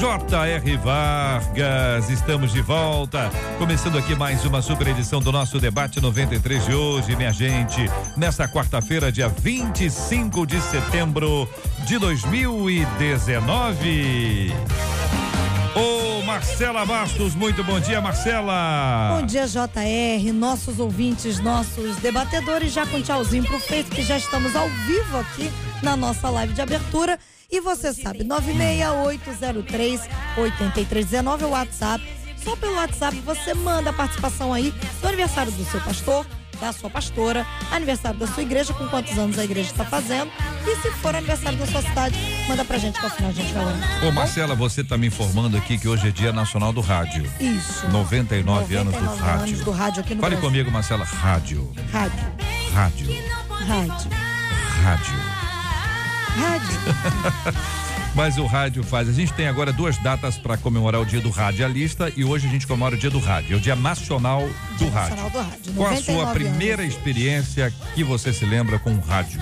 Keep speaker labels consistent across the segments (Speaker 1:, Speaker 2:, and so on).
Speaker 1: J.R. Vargas. Estamos de volta. Começando aqui mais uma super edição do nosso debate 93 de hoje, minha gente. Nesta quarta-feira, dia 25 de setembro de 2019. Ô Marcela Bastos, muito bom dia, Marcela.
Speaker 2: Bom dia, JR, nossos ouvintes, nossos debatedores, já com tchauzinho pro feito que já estamos ao vivo aqui na nossa live de abertura. E você sabe, 96803 8319 é o WhatsApp. Só pelo WhatsApp você manda a participação aí do aniversário do seu pastor, da sua pastora, aniversário da sua igreja, com quantos anos a igreja está fazendo. E se for aniversário da sua cidade, manda pra gente que ao final a gente vai lembrar.
Speaker 1: Ô Marcela, você tá me informando aqui que hoje é Dia Nacional do Rádio.
Speaker 2: Isso.
Speaker 1: 99, anos do
Speaker 2: 99
Speaker 1: rádio.
Speaker 2: anos do rádio aqui no
Speaker 1: Fale
Speaker 2: Brasil.
Speaker 1: comigo, Marcela. Rádio.
Speaker 2: Rádio.
Speaker 1: Rádio.
Speaker 2: Rádio.
Speaker 1: Rádio.
Speaker 2: Rádio.
Speaker 1: Mas o rádio faz. A gente tem agora duas datas para comemorar o dia do radialista e hoje a gente comemora o dia do rádio. É o dia nacional do
Speaker 2: Dia
Speaker 1: rádio.
Speaker 2: Nacional do Rádio.
Speaker 1: Qual a
Speaker 2: 99
Speaker 1: sua primeira
Speaker 2: anos.
Speaker 1: experiência que você se lembra com o rádio?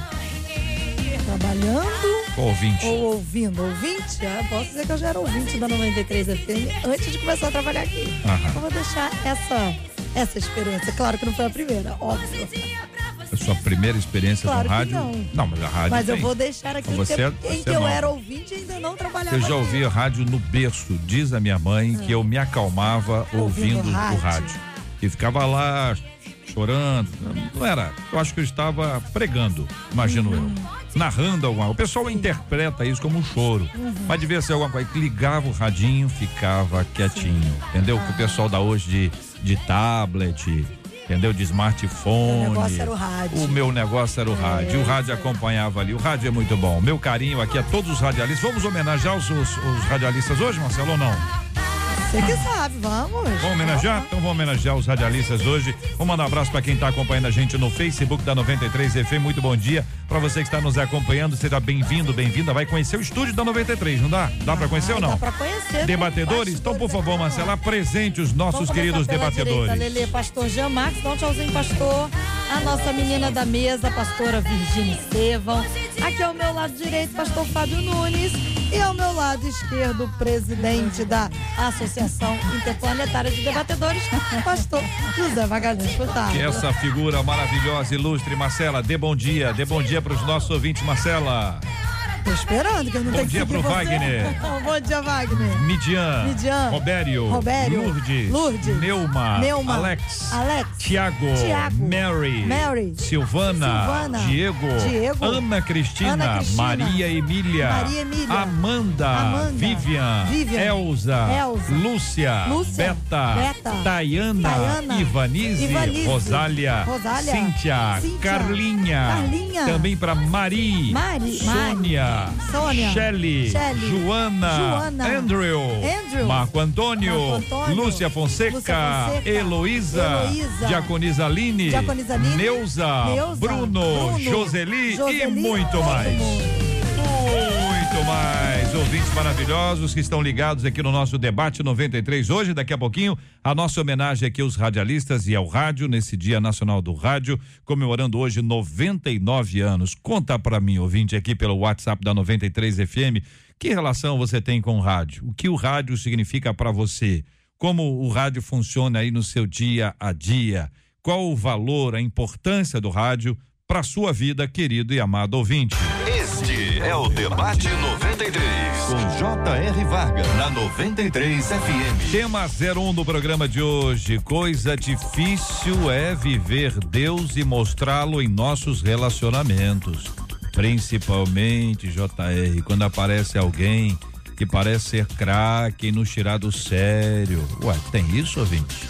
Speaker 2: Trabalhando
Speaker 1: Qual ouvinte?
Speaker 2: ou ouvindo? Ouvinte? Ah, posso dizer que eu já era ouvinte da 93 FM antes de começar a trabalhar aqui.
Speaker 1: Aham.
Speaker 2: Eu vou deixar essa, essa experiência. Claro que não foi a primeira, óbvio.
Speaker 1: A sua primeira experiência
Speaker 2: Claro
Speaker 1: com
Speaker 2: que
Speaker 1: rádio?
Speaker 2: não.
Speaker 1: mas a rádio
Speaker 2: Mas eu
Speaker 1: tem.
Speaker 2: vou deixar aqui
Speaker 1: Você
Speaker 2: em que,
Speaker 1: é-
Speaker 2: em
Speaker 1: você
Speaker 2: que
Speaker 1: é
Speaker 2: eu era ouvinte ainda não trabalhava.
Speaker 1: Eu já
Speaker 2: aqui.
Speaker 1: ouvia rádio no berço, diz a minha mãe, que eu me acalmava ouvindo,
Speaker 2: Ouvindo
Speaker 1: o
Speaker 2: rádio.
Speaker 1: rádio. E ficava lá chorando. Não era. Eu acho que eu estava pregando, imagino
Speaker 2: Uhum.
Speaker 1: eu. Narrando alguma coisa. O pessoal interpreta isso como um choro.
Speaker 2: Uhum.
Speaker 1: Mas devia ser alguma coisa. Ligava o radinho, ficava quietinho. Entendeu? Que o pessoal da hoje de, de tablet. Entendeu? De smartphone.
Speaker 2: O negócio era o rádio. É.
Speaker 1: O meu negócio era o rádio. O rádio acompanhava ali. O rádio é muito bom. Meu carinho aqui a todos os radialistas. Vamos homenagear os, os- os radialistas hoje, Marcelo, ou não?
Speaker 2: Você que sabe, vamos.
Speaker 1: Vamos homenagear? Então vamos homenagear os radialistas hoje. Vou mandar um abraço para quem está acompanhando a gente no Facebook da 93 FM. Muito bom dia. Para você que está nos acompanhando, seja bem-vindo, bem-vinda. Vai conhecer o estúdio da 93, não dá? Dá para conhecer ou não?
Speaker 2: Dá pra conhecer. tem
Speaker 1: Debatedores? Então, por favor, Marcela, apresente os nossos
Speaker 2: Vamos
Speaker 1: queridos debatedores.
Speaker 2: Direita, Lelê, pastor Jean Marques, dá um tchauzinho, pastor. A nossa menina da mesa, pastora Virgínia Estevão. Aqui ao meu lado direito, pastor Fábio Nunes. E ao meu lado esquerdo, o presidente da Associação Interplanetária de Debatedores, pastor José Magalhães Furtado.
Speaker 1: Que essa figura maravilhosa, ilustre, Marcela, dê bom dia, dê bom dia para os nossos ouvintes, Marcela.
Speaker 2: Tô esperando que eu não
Speaker 1: Bom
Speaker 2: tenho que
Speaker 1: dia
Speaker 2: seguir
Speaker 1: pro
Speaker 2: você.
Speaker 1: Wagner.
Speaker 2: bom dia, Wagner.
Speaker 1: Midian,
Speaker 2: Midian,
Speaker 1: Robério,
Speaker 2: Robério,
Speaker 1: Lourdes,
Speaker 2: Lourdes,
Speaker 1: Neuma,
Speaker 2: Neuma,
Speaker 1: Alex,
Speaker 2: Alex,
Speaker 1: Tiago,
Speaker 2: Tiago,
Speaker 1: Mary,
Speaker 2: Mary,
Speaker 1: Silvana,
Speaker 2: Silvana,
Speaker 1: Diego,
Speaker 2: Diego,
Speaker 1: Ana, Cristina,
Speaker 2: Ana Cristina,
Speaker 1: Maria Emília,
Speaker 2: Maria Emília,
Speaker 1: Amanda,
Speaker 2: Amanda,
Speaker 1: Vivian,
Speaker 2: Vivian,
Speaker 1: Elza,
Speaker 2: Elza,
Speaker 1: Lúcia,
Speaker 2: Lúcia,
Speaker 1: Beta,
Speaker 2: Beta,
Speaker 1: Tayana,
Speaker 2: Tayana,
Speaker 1: Ivanise,
Speaker 2: Ivanise,
Speaker 1: Rosália,
Speaker 2: Rosália,
Speaker 1: Cíntia,
Speaker 2: Cíntia,
Speaker 1: Carlinha,
Speaker 2: Carlinha,
Speaker 1: também para Mari,
Speaker 2: Mari,
Speaker 1: Sônia,
Speaker 2: Sônia,
Speaker 1: Shelly,
Speaker 2: Shelly,
Speaker 1: Joana,
Speaker 2: Joana,
Speaker 1: Andrew,
Speaker 2: Andrew,
Speaker 1: Marco Antônio,
Speaker 2: Marco Antônio,
Speaker 1: Lúcia Fonseca, Heloísa, Diaconisa Aline,
Speaker 2: Diaconisa Aline,
Speaker 1: Neuza,
Speaker 2: Neuza,
Speaker 1: Bruno,
Speaker 2: Bruno,
Speaker 1: Joseli, e
Speaker 2: Joseli,
Speaker 1: muito mais. Muito mais. Ouvintes maravilhosos que estão ligados aqui no nosso debate 93 hoje, daqui a pouquinho, a nossa homenagem aqui aos radialistas e ao rádio nesse Dia Nacional do Rádio, comemorando hoje 99 anos. Conta pra mim, ouvinte aqui pelo WhatsApp da 93 FM, que relação você tem com o rádio? O que o rádio significa para você? Como o rádio funciona aí no seu dia a dia? Qual o valor, a importância do rádio para sua vida, querido e amado ouvinte?
Speaker 3: É o Debate 93. Com J.R. Vargas. Na 93 FM.
Speaker 1: Tema 01 do programa de hoje. Coisa difícil é viver Deus e mostrá-lo em nossos relacionamentos. Principalmente, JR, quando aparece alguém que parece ser craque e nos tirar do sério. Ué, tem isso, ouvinte?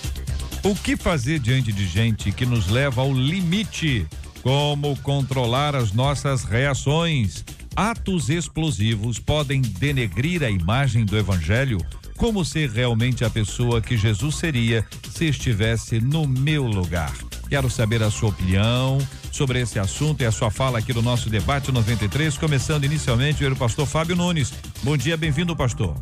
Speaker 1: O que fazer diante de gente que nos leva ao limite? Como controlar as nossas reações? Atos explosivos podem denegrir a imagem do evangelho? como ser realmente a pessoa que Jesus seria se estivesse no meu lugar. Quero saber a sua opinião sobre esse assunto e a sua fala aqui no nosso debate 93, começando inicialmente o pastor Fábio Nunes. Bom dia, bem-vindo, pastor.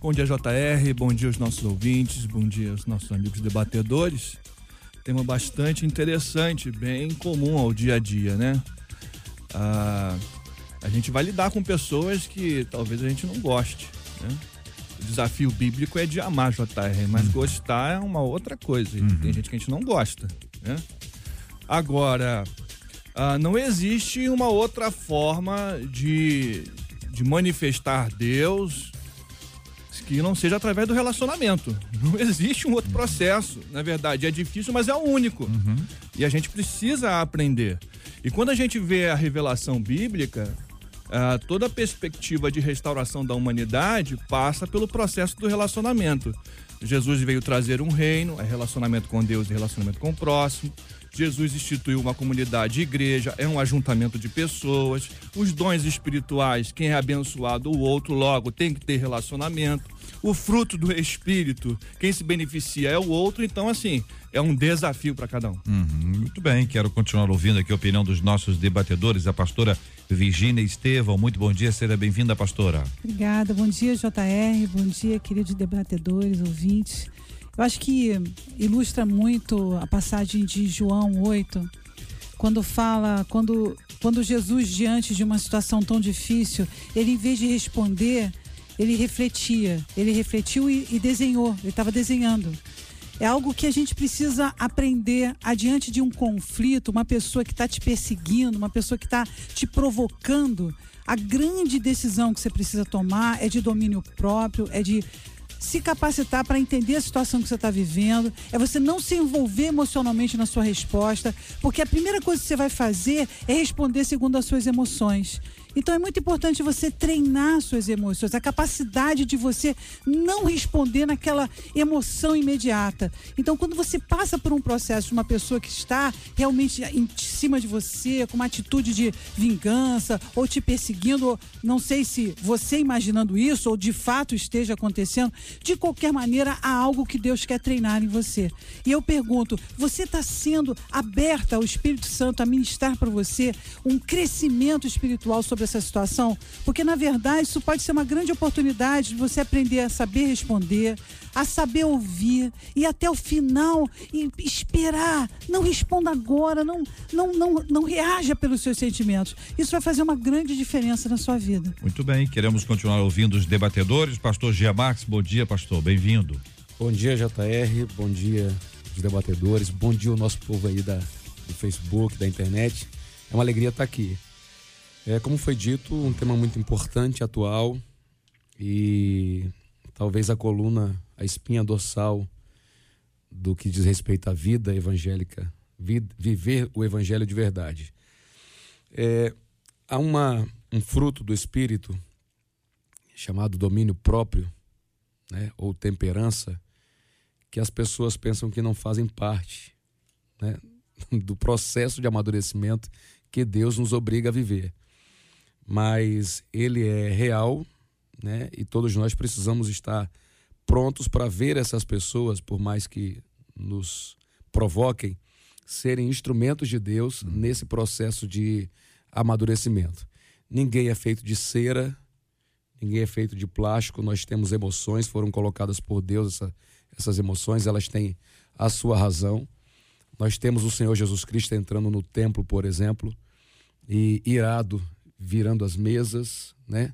Speaker 4: Bom dia, JR, bom dia aos nossos ouvintes, bom dia aos nossos amigos debatedores. Tema bastante interessante, bem comum ao dia a dia, né? Ah, a gente vai lidar com pessoas que talvez a gente não goste, né? O desafio bíblico é de amar JR, mas uhum. gostar é uma outra coisa. Uhum. Tem gente que a gente não gosta, né? Agora, ah, não existe uma outra forma de, de manifestar Deus que não seja através do relacionamento. Não existe um outro uhum. processo. Na verdade, é difícil, mas é o único. Uhum. E a gente precisa aprender. E quando a gente vê a revelação bíblica, Uh, toda a perspectiva de restauração da humanidade passa pelo processo do relacionamento. Jesus veio trazer um reino, é relacionamento com Deus e relacionamento com o próximo. Jesus instituiu uma comunidade igreja, é um ajuntamento de pessoas. Os dons espirituais, quem é abençoado, o outro, logo tem que ter relacionamento. O fruto do Espírito, quem se beneficia é o outro. Então, assim, é um desafio para cada um.
Speaker 1: Uhum, muito bem, quero continuar ouvindo aqui a opinião dos nossos debatedores, a pastora Virgínia Estevão. Muito bom dia, seja bem-vinda, pastora.
Speaker 5: Obrigada, bom dia, JR, bom dia, queridos debatedores, ouvintes. Eu acho que ilustra muito a passagem de João 8, quando fala, quando, quando Jesus, diante de uma situação tão difícil, ele, em vez de responder, ele refletia. Ele refletiu e, e desenhou, ele estava desenhando. É algo que a gente precisa aprender adiante de um conflito, uma pessoa que está te perseguindo, uma pessoa que está te provocando. A grande decisão que você precisa tomar é de domínio próprio, é de se capacitar para entender a situação que você está vivendo, é você não se envolver emocionalmente na sua resposta, porque a primeira coisa que você vai fazer é responder segundo as suas emoções. Então é muito importante você treinar suas emoções, a capacidade de você não responder naquela emoção imediata. Então, quando você passa por um processo de uma pessoa que está realmente cima de você, com uma atitude de vingança, ou te perseguindo, não sei se você imaginando isso, ou de fato esteja acontecendo, de qualquer maneira, há algo que Deus quer treinar em você. E eu pergunto: você está sendo aberta ao Espírito Santo a ministrar para você um crescimento espiritual sobre essa situação? Porque, na verdade, isso pode ser uma grande oportunidade de você aprender a saber responder, a saber ouvir e até o final e esperar. Não responda agora, não, não, não, não reaja pelos seus sentimentos. Isso vai fazer uma grande diferença na sua vida.
Speaker 1: Muito bem, queremos continuar ouvindo os debatedores. Pastor Gia Marques, bom dia, pastor, bem-vindo.
Speaker 6: Bom dia, JR, bom dia, os debatedores, bom dia o nosso povo aí da, do Facebook, da internet. É uma alegria estar aqui. É, como foi dito, um tema muito importante, atual e talvez a coluna, a espinha dorsal do que diz respeito à vida evangélica, viver o evangelho de verdade. É, há uma, um fruto do espírito chamado domínio próprio, né, ou temperança, que as pessoas pensam que não fazem parte né, do processo de amadurecimento que Deus nos obriga a viver mas ele é real, né? E todos nós precisamos estar prontos para ver essas pessoas, por mais que nos provoquem, serem instrumentos de Deus nesse processo de amadurecimento. Ninguém é feito de cera, ninguém é feito de plástico, nós temos emoções, foram colocadas por Deus essa, essas emoções, elas têm a sua razão. Nós temos o Senhor Jesus Cristo entrando no templo, por exemplo, e irado virando as mesas, né?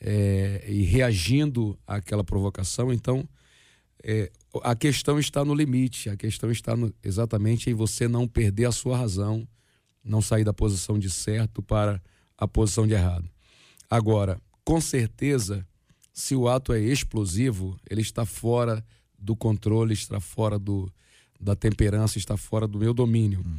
Speaker 6: É, e reagindo àquela provocação. Então, é, a questão está no limite, a questão está no, exatamente em você não perder a sua razão, não sair da posição de certo para a posição de errado. Agora, com certeza, se o ato é explosivo, ele está fora do controle, está fora do, da temperança, está fora do meu domínio. Uhum.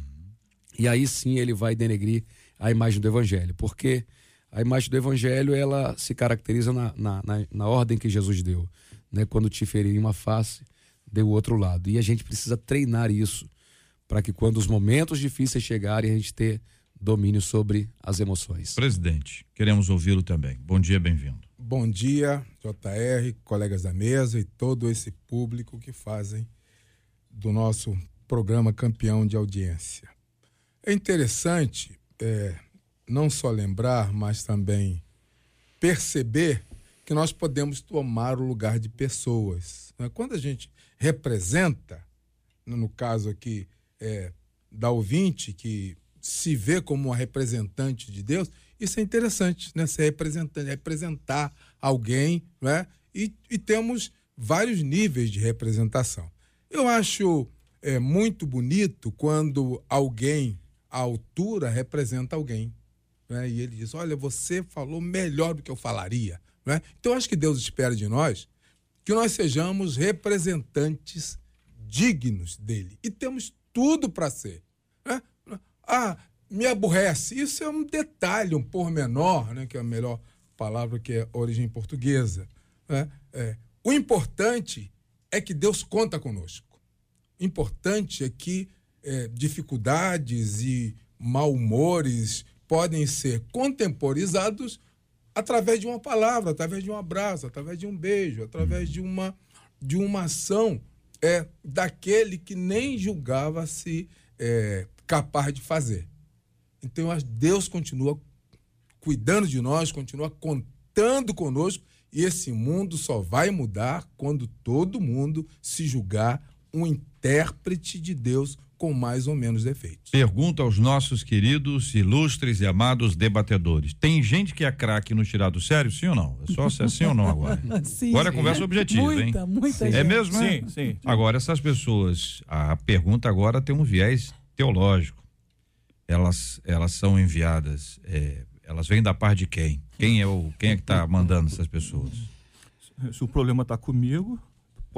Speaker 6: E aí sim ele vai denegrir a imagem do Evangelho, porque a imagem do Evangelho ela se caracteriza na, na, na, na ordem que Jesus deu. Né? Quando te ferirem uma face, dê o outro lado. E a gente precisa treinar isso para que quando os momentos difíceis chegarem, a gente ter domínio sobre as emoções.
Speaker 1: Presidente, queremos ouvi-lo também. Bom dia, bem-vindo.
Speaker 7: bom dia, JR, colegas da mesa e todo esse público que fazem do nosso programa campeão de audiência. É interessante é, não só lembrar, mas também perceber que nós podemos tomar o lugar de pessoas. Né? Quando a gente representa, no caso aqui é, da ouvinte, que se vê como uma representante de Deus, isso é interessante, né? Ser representante, representar alguém, né? E, e temos vários níveis de representação. Eu acho é, muito bonito quando alguém à altura representa alguém. Né? E ele diz: Olha, você falou melhor do que eu falaria. Né? Então, eu acho que Deus espera de nós que nós sejamos representantes dignos dele. E temos tudo para ser. Né? Ah, me aborrece. Isso é um detalhe, um pormenor, né? que é a melhor palavra que é origem portuguesa. Né? É. O importante é que Deus conta conosco. O importante é que é, dificuldades e mal-humores podem ser contemporizados através de uma palavra, através de um abraço, através de um beijo, através de uma, de uma ação é, daquele que nem julgava-se é, capaz de fazer. Então, Deus continua cuidando de nós, continua contando conosco, e esse mundo só vai mudar quando todo mundo se julgar um intérprete de Deus com mais ou menos defeitos.
Speaker 1: Pergunta aos nossos queridos, ilustres e amados debatedores. Tem gente que é craque no tirar do sério, sim ou não? É só ser sim ou não agora? sim, agora é conversa objetiva,
Speaker 5: muita,
Speaker 1: hein?
Speaker 5: Muita,
Speaker 1: É mesmo,
Speaker 4: sim, sim, sim.
Speaker 1: Agora, essas pessoas, a pergunta agora tem um viés teológico. Elas, elas são enviadas, é, elas vêm da parte de quem? Quem é o quem é que está mandando essas pessoas?
Speaker 4: Se o problema está comigo,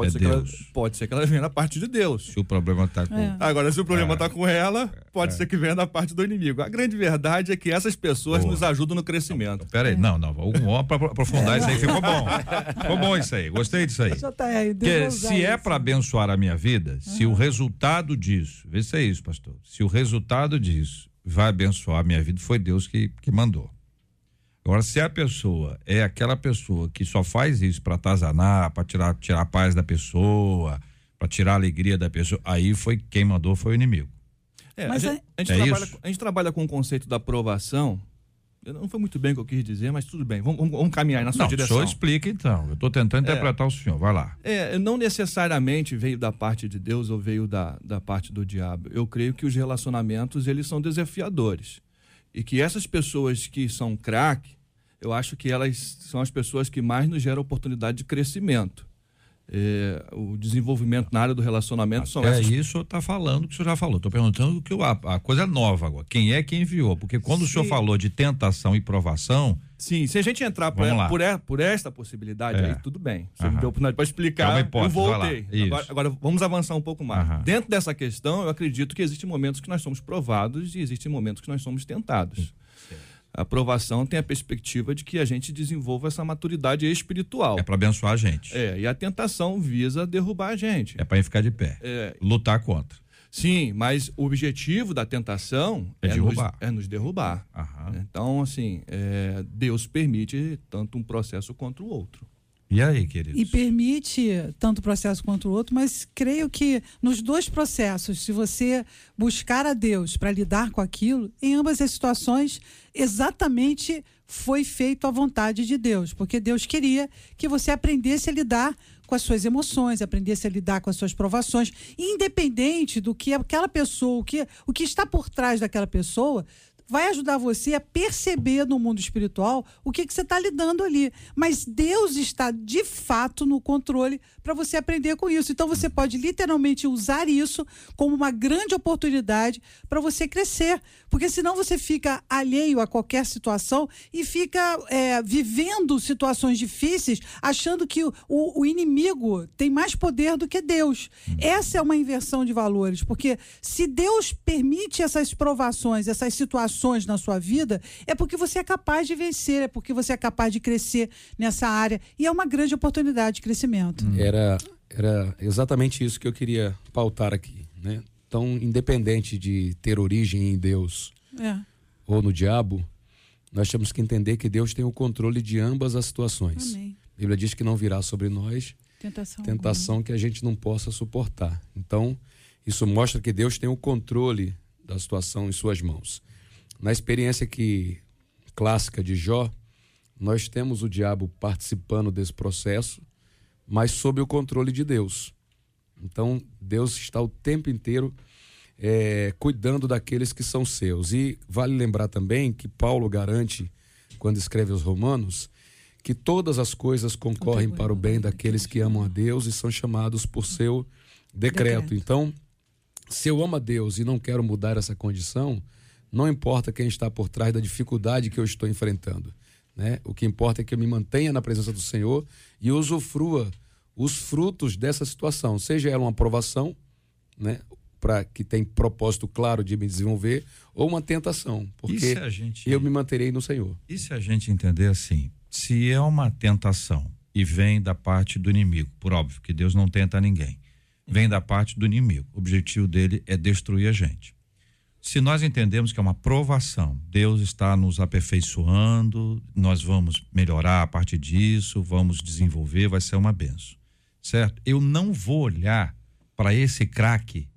Speaker 4: pode,
Speaker 1: É
Speaker 4: ser que ela,
Speaker 1: Deus.
Speaker 4: pode ser que ela venha da parte de Deus.
Speaker 1: Se o problema está com.
Speaker 5: É.
Speaker 4: Agora, se o problema
Speaker 1: É.
Speaker 4: está com ela, pode ser que venha da parte do inimigo. A grande verdade é que essas pessoas
Speaker 1: Boa.
Speaker 4: nos ajudam no crescimento.
Speaker 1: Pera aí, não, não, vamos aprofundar isso aí, ficou bom. Ficou bom isso aí, gostei disso aí. Porque
Speaker 5: Deus vai
Speaker 1: se é para abençoar a minha vida, se o resultado disso, vê se é isso, pastor. Se o resultado disso vai abençoar a minha vida, foi Deus que, que mandou. Agora, se a pessoa é aquela pessoa que só faz isso para atazanar, para tirar, tirar a paz da pessoa, para tirar a alegria da pessoa, aí foi quem mandou foi o inimigo.
Speaker 4: É,
Speaker 5: Mas
Speaker 4: a, gente, a gente
Speaker 1: é
Speaker 4: trabalha,
Speaker 1: isso?
Speaker 4: a gente trabalha com o conceito da aprovação. Eu Não foi muito bem o que eu quis dizer, mas tudo bem. Vamos, vamos- vamos caminhar na sua
Speaker 1: Não, o
Speaker 4: direção.
Speaker 1: senhor explica então. Eu estou tentando interpretar o senhor. Vai lá.
Speaker 4: É, não necessariamente veio da parte de Deus ou veio da, da parte do diabo. Eu creio que os relacionamentos eles são desafiadores e que essas pessoas que são craque, eu acho que elas são as pessoas que mais nos geram oportunidade de crescimento. É, o desenvolvimento na área do relacionamento são
Speaker 1: É
Speaker 4: essas
Speaker 1: isso o senhor está falando que o senhor já falou. Estou perguntando que a, a coisa é nova agora. Quem é que enviou? Porque quando o senhor
Speaker 4: Sim.
Speaker 1: falou de tentação e provação,
Speaker 4: Sim, se a gente entrar por,
Speaker 1: lá.
Speaker 4: por, por esta possibilidade,
Speaker 1: É.
Speaker 4: aí tudo bem. Você
Speaker 1: Aham.
Speaker 4: me deu oportunidade para
Speaker 1: É
Speaker 4: explicar,
Speaker 1: uma hipótese,
Speaker 4: eu voltei. Agora, agora vamos avançar um pouco mais.
Speaker 1: Aham.
Speaker 4: Dentro dessa questão, eu acredito que existem momentos que nós somos provados e existem momentos que nós somos tentados. A aprovação tem a perspectiva de que a gente desenvolva essa maturidade espiritual.
Speaker 1: é para abençoar a gente. É,
Speaker 4: É, e a tentação visa derrubar a gente.
Speaker 1: para ir ficar de pé.
Speaker 4: É,
Speaker 1: Lutar contra.
Speaker 4: sim, mas o objetivo da tentação
Speaker 1: É
Speaker 4: nos,
Speaker 1: derrubar.
Speaker 4: é nos derrubar.
Speaker 1: Aham.
Speaker 4: Então, assim, é, Deus permite tanto um processo quanto o outro.
Speaker 1: E aí, queridos?
Speaker 5: E permite tanto o processo quanto o outro, mas creio que nos dois processos, se você buscar a Deus para lidar com aquilo, em ambas as situações, exatamente foi feito a vontade de Deus, porque Deus queria que você aprendesse a lidar com as suas emoções, aprendesse a lidar com as suas provações, independente do que aquela pessoa, o que, o que está por trás daquela pessoa, vai ajudar você a perceber no mundo espiritual o que, que você está lidando ali. Mas Deus está de fato no controle para você aprender com isso. Então você pode literalmente usar isso como uma grande oportunidade para você crescer. Porque senão você fica alheio a qualquer situação e fica é, vivendo situações difíceis, achando que o, o inimigo tem mais poder do que Deus. Essa é uma inversão de valores, porque se Deus permite essas provações, essas situações na sua vida, é porque você é capaz de vencer, é porque você é capaz de crescer nessa área. E é uma grande oportunidade de crescimento.
Speaker 6: Era, era exatamente isso que eu queria pautar aqui, né? Então, independente de ter origem em Deus
Speaker 5: É.
Speaker 6: ou no diabo, nós temos que entender que Deus tem o controle de ambas as situações.
Speaker 5: Amém.
Speaker 6: A Bíblia diz que não virá sobre nós
Speaker 5: Tentação.
Speaker 6: tentação que a gente não possa suportar. Então, isso mostra que Deus tem o controle da situação em suas mãos. Na experiência que clássica de Jó, nós temos o diabo participando desse processo, mas sob o controle de Deus. Então, Deus está o tempo inteiro é, cuidando daqueles que são seus. E vale lembrar também que Paulo garante, quando escreve aos Romanos, que todas as coisas concorrem para o bem daqueles que amam a Deus e são chamados por seu decreto.
Speaker 5: Decreto.
Speaker 6: Então, se eu amo a Deus e não quero mudar essa condição, não importa quem está por trás da dificuldade que eu estou enfrentando. Né? O que importa é que eu me mantenha na presença do Senhor e usufrua os frutos dessa situação, seja ela uma aprovação, né, para que tem propósito claro de me desenvolver, ou uma tentação,
Speaker 1: E
Speaker 6: porque
Speaker 1: se a gente,
Speaker 6: eu me manterei no Senhor.
Speaker 1: e se a gente entender assim, se é uma tentação e vem da parte do inimigo, por óbvio que Deus não tenta ninguém, vem da parte do inimigo, o objetivo dele é destruir a gente. Se nós entendemos que é uma provação, Deus está nos aperfeiçoando, nós vamos melhorar a partir disso, vamos desenvolver, vai ser uma benção. Certo? Eu não vou olhar para esse craque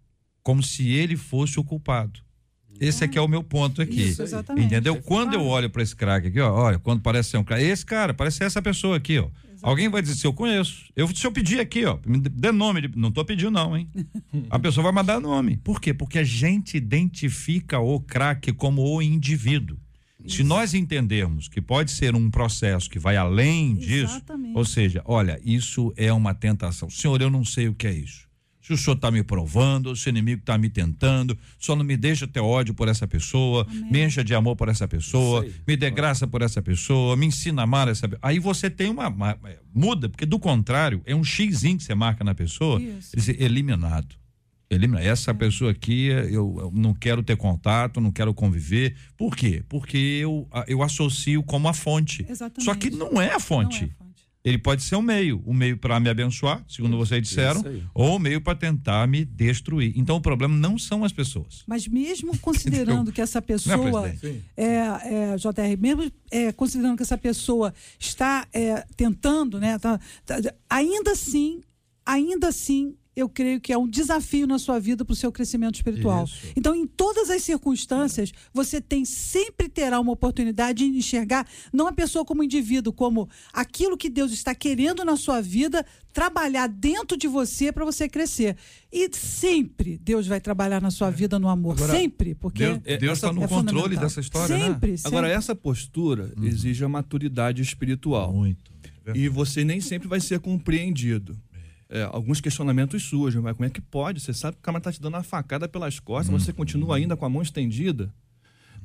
Speaker 1: como se ele fosse o culpado. Esse aqui é o meu ponto aqui.
Speaker 5: Isso, exatamente.
Speaker 1: Entendeu? Quando eu olho para esse craque aqui, ó, olha, quando parece ser um craque, esse cara, parece ser essa pessoa aqui, ó. Alguém vai dizer se eu conheço. Eu, se eu pedir aqui, ó, me dê nome, de- não tô pedindo não, hein? A pessoa vai mandar nome. Por quê? Porque a gente identifica o craque como o indivíduo. Se nós entendermos que pode ser um processo que vai além disso,
Speaker 5: Exatamente.
Speaker 1: ou seja, olha, isso é uma tentação. Senhor, eu não sei o que é isso. Se o senhor está me provando, se o inimigo está me tentando, só não me deixa ter ódio por essa pessoa, me encha de amor por essa pessoa, me dê graça por essa pessoa, me ensina a amar essa pessoa. Aí você tem uma, uma- Muda, porque do contrário, é um xizinho que você marca na pessoa,
Speaker 5: Isso.
Speaker 1: ele diz, eliminado. Elimina. Essa pessoa aqui, eu, eu não quero ter contato, não quero conviver. Por quê? Porque eu, eu associo como a fonte.
Speaker 5: Exatamente.
Speaker 1: Só que não é a
Speaker 5: Não
Speaker 1: fonte.
Speaker 5: É.
Speaker 1: Ele pode ser um meio, um meio para me abençoar, segundo vocês disseram, ou um meio para tentar me destruir. Então o problema não são as pessoas.
Speaker 5: Mas mesmo considerando que essa pessoa
Speaker 1: presidente?
Speaker 5: é, é, JR, mesmo é, considerando que essa pessoa está é, tentando, né, tá- tá- ainda assim, ainda assim, eu creio que é um desafio na sua vida para o seu crescimento espiritual.
Speaker 1: Isso.
Speaker 5: Então, em todas as circunstâncias, você tem sempre terá uma oportunidade de enxergar não a pessoa como indivíduo, como aquilo que Deus está querendo na sua vida, trabalhar dentro de você para você crescer. E sempre Deus vai trabalhar na sua vida no amor,
Speaker 4: Agora,
Speaker 5: sempre, porque
Speaker 1: Deus
Speaker 4: é-
Speaker 1: está no
Speaker 5: é
Speaker 1: controle dessa história,
Speaker 5: sempre,
Speaker 1: né?
Speaker 5: sempre.
Speaker 4: Agora, essa postura exige a maturidade espiritual.
Speaker 1: Muito.
Speaker 4: E você nem sempre vai ser compreendido. É, alguns questionamentos surgem, mas como é que pode? Você sabe que o cara está te dando uma facada pelas costas, você continua ainda com a mão estendida?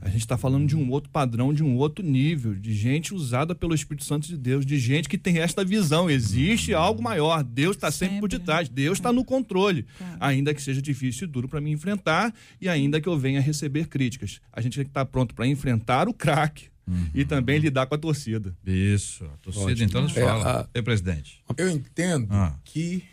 Speaker 4: A gente está falando de um outro padrão, de um outro nível, de gente usada pelo Espírito Santo de Deus, de gente que tem esta visão. Existe algo maior. Deus está sempre, por
Speaker 5: Sempre,
Speaker 4: detrás. Deus está no controle.
Speaker 5: Claro.
Speaker 4: Ainda que seja difícil e duro para me enfrentar e ainda que eu venha receber críticas. A gente tem que estar pronto para enfrentar o craque e também lidar com a torcida.
Speaker 1: Isso. A torcida
Speaker 6: Ótimo.
Speaker 1: então nos
Speaker 6: É,
Speaker 1: fala.
Speaker 6: a-
Speaker 1: Ei, presidente.
Speaker 7: Eu entendo
Speaker 1: Ah.
Speaker 7: que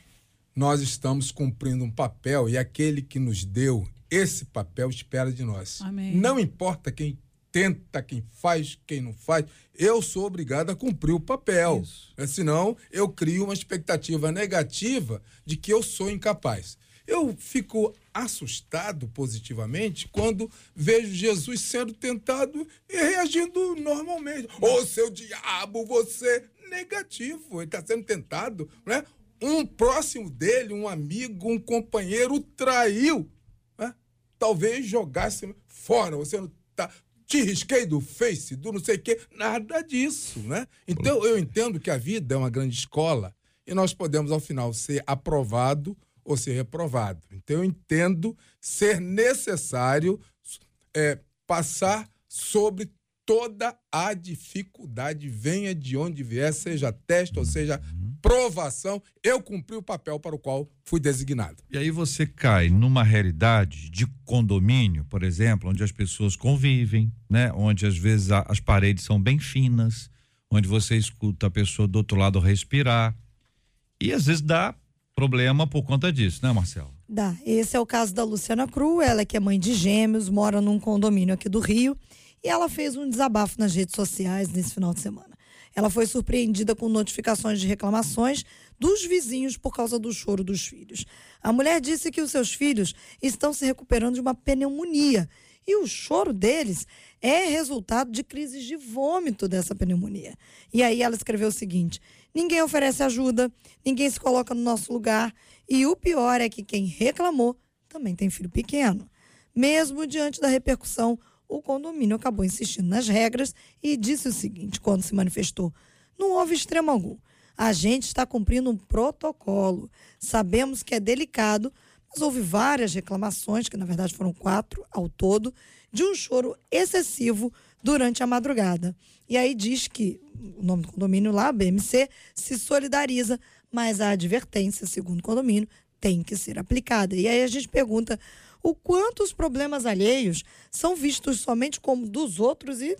Speaker 7: nós estamos cumprindo um papel e aquele que nos deu esse papel espera de nós.
Speaker 5: Amém.
Speaker 7: Não importa quem tenta, quem faz, quem não faz, eu sou obrigado a cumprir o papel. É, Senão, eu crio uma expectativa negativa de que eu sou incapaz. Eu fico assustado positivamente quando vejo Jesus sendo tentado e reagindo normalmente. Ô, seu diabo, você negativo. Ele está sendo tentado, né? Um próximo dele, um amigo, um companheiro, o traiu. né? Talvez jogasse fora. Você não tá. Te risquei do Face, do não sei o quê. Nada disso, né? Então eu entendo que a vida é uma grande escola e nós podemos, ao final, ser aprovado ou ser reprovado. Então eu entendo ser necessário é, passar sobre toda a dificuldade, venha de onde vier, seja teste ou seja provação, eu cumpri o papel para o qual fui designado.
Speaker 1: E aí você cai numa realidade de condomínio, por exemplo, onde as pessoas convivem, né? Onde às vezes a- as paredes são bem finas, onde você escuta a pessoa do outro lado respirar. E às vezes dá problema por conta disso, né, Marcelo?
Speaker 2: Dá. Esse é o caso da Luciana Cru, ela que é mãe de gêmeos, mora num condomínio aqui do Rio. e ela fez um desabafo nas redes sociais nesse final de semana. Ela foi surpreendida com notificações de reclamações dos vizinhos por causa do choro dos filhos. A mulher disse que os seus filhos estão se recuperando de uma pneumonia e o choro deles é resultado de crises de vômito dessa pneumonia. E aí ela escreveu o seguinte: ninguém oferece ajuda, ninguém se coloca no nosso lugar e o pior é que quem reclamou também tem filho pequeno. Mesmo diante da repercussão, o condomínio acabou insistindo nas regras e disse o seguinte, quando se manifestou: não houve extremo algum. A gente está cumprindo um protocolo. Sabemos que é delicado, mas houve várias reclamações, que na verdade foram quatro ao todo, de um choro excessivo durante a madrugada. E aí diz que o nome do condomínio lá, BMC, se solidariza, mas a advertência, segundo o condomínio, tem que ser aplicada. E aí a gente pergunta o quanto os problemas alheios são vistos somente como dos outros e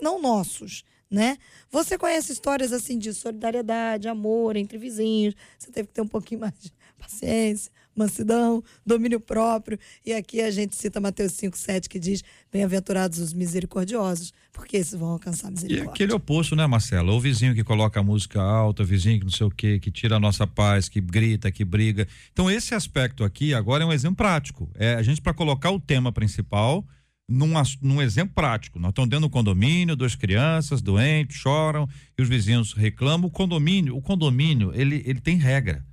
Speaker 2: não nossos né? Você conhece histórias assim de solidariedade, amor entre vizinhos. Você teve que ter um pouquinho mais de paciência, mansidão, domínio próprio. E aqui a gente cita Mateus 5,7 que diz: Bem-aventurados os misericordiosos, porque esses vão alcançar misericórdia.
Speaker 1: E aquele oposto, né, Marcelo? O vizinho que coloca a música alta, o vizinho que não sei o quê, que tira a nossa paz, que grita, que briga. Então, esse aspecto aqui agora é um exemplo prático. É a gente, para colocar o tema principal num, num exemplo prático. Nós estamos dentro do condomínio, duas crianças doentes, choram e os vizinhos reclamam. O condomínio, o condomínio, ele, ele tem regra.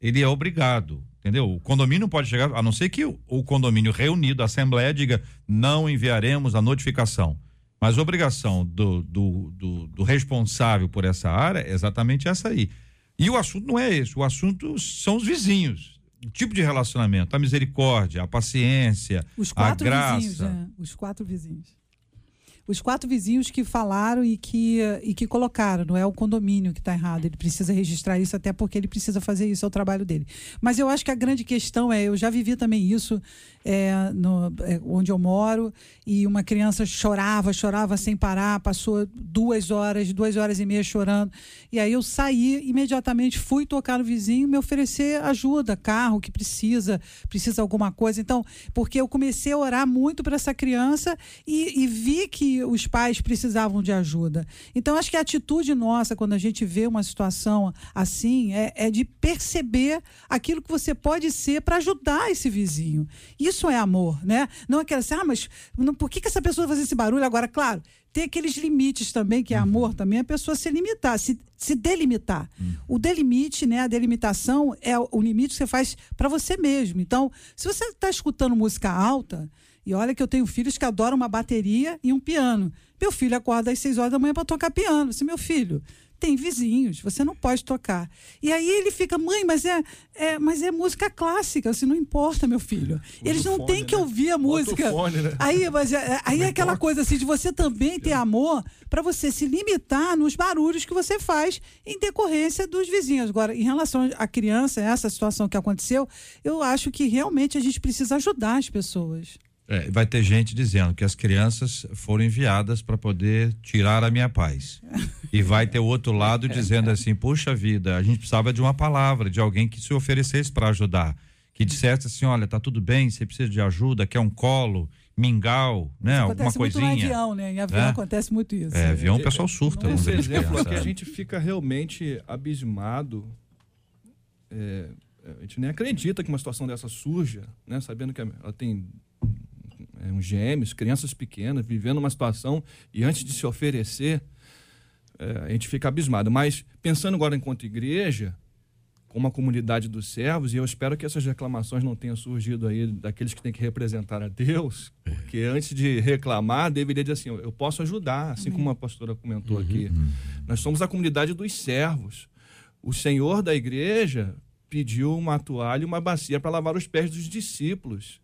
Speaker 1: Ele é obrigado, entendeu? O condomínio pode chegar, a não ser que o, o condomínio reunido, a assembleia, diga não enviaremos a notificação. Mas a obrigação do, do, do, do responsável por essa área é exatamente essa aí. E o assunto não é esse, o assunto são os vizinhos o tipo de relacionamento, a misericórdia, a paciência,
Speaker 5: Os quatro
Speaker 1: a graça.
Speaker 5: vizinhos, né? Os quatro vizinhos os quatro vizinhos que falaram e que, e que colocaram, não é o condomínio que está errado. Ele precisa registrar isso, até porque ele precisa fazer isso, é o trabalho dele. Mas eu acho que a grande questão é: eu já vivi também isso é, no, é, onde eu moro, e uma criança chorava, chorava sem parar, passou duas horas, duas horas e meia chorando. E aí eu saí imediatamente, fui tocar no vizinho, me oferecer ajuda, carro que precisa, precisa alguma coisa. Então, porque eu comecei a orar muito para essa criança e, e vi que os pais precisavam de ajuda. Então, acho que a atitude nossa, quando a gente vê uma situação assim, é, é de perceber aquilo que você pode ser para ajudar esse vizinho. Isso é amor, né? Não é aquela assim, ah, mas não, por que, que essa pessoa faz esse barulho agora? Claro, tem aqueles limites também, que é amor uhum. também, a pessoa se limitar, se, se delimitar. Uhum. O delimite, né, a delimitação é o limite que você faz para você mesmo. Então, se você está escutando música alta, e olha que eu tenho filhos que adoram uma bateria e um piano. Meu filho acorda às 6 horas da manhã para tocar piano. Se meu filho tem vizinhos, você não pode tocar. E aí ele fica, mãe, mas é, é, mas é música clássica, assim, não importa, meu filho. Eles não têm que né? ouvir a música. Fone, né? Aí, mas é, aí é aquela coisa assim de você também ter amor para você se limitar nos barulhos que você faz em decorrência dos vizinhos. Agora, em relação à criança, essa situação que aconteceu, eu acho que realmente a gente precisa ajudar as pessoas.
Speaker 1: É, vai ter gente dizendo que as crianças foram enviadas para poder tirar a minha paz. E vai ter o outro lado dizendo assim: puxa vida, a gente precisava de uma palavra, de alguém que se oferecesse para ajudar. Que dissesse assim: olha, tá tudo bem, você precisa de ajuda, quer um colo, mingau, né? Isso alguma coisinha. Muito
Speaker 5: em avião, né? Em avião é? acontece muito isso.
Speaker 1: É, avião o pessoal surta.
Speaker 4: Esse exemplo aqui a gente fica realmente abismado. É, a gente nem acredita que uma situação dessa surja, né? Sabendo que ela tem é, uns gêmeos, crianças pequenas, vivendo uma situação e antes de se oferecer, é, a gente fica abismado. Mas pensando agora enquanto igreja, como a comunidade dos servos, e eu espero que essas reclamações não tenham surgido aí daqueles que têm que representar a Deus, porque antes de reclamar, deveria dizer assim: eu posso ajudar, assim Amém. como a pastora comentou uhum. aqui. Nós somos a comunidade dos servos. O Senhor da igreja pediu uma toalha e uma bacia para lavar os pés dos discípulos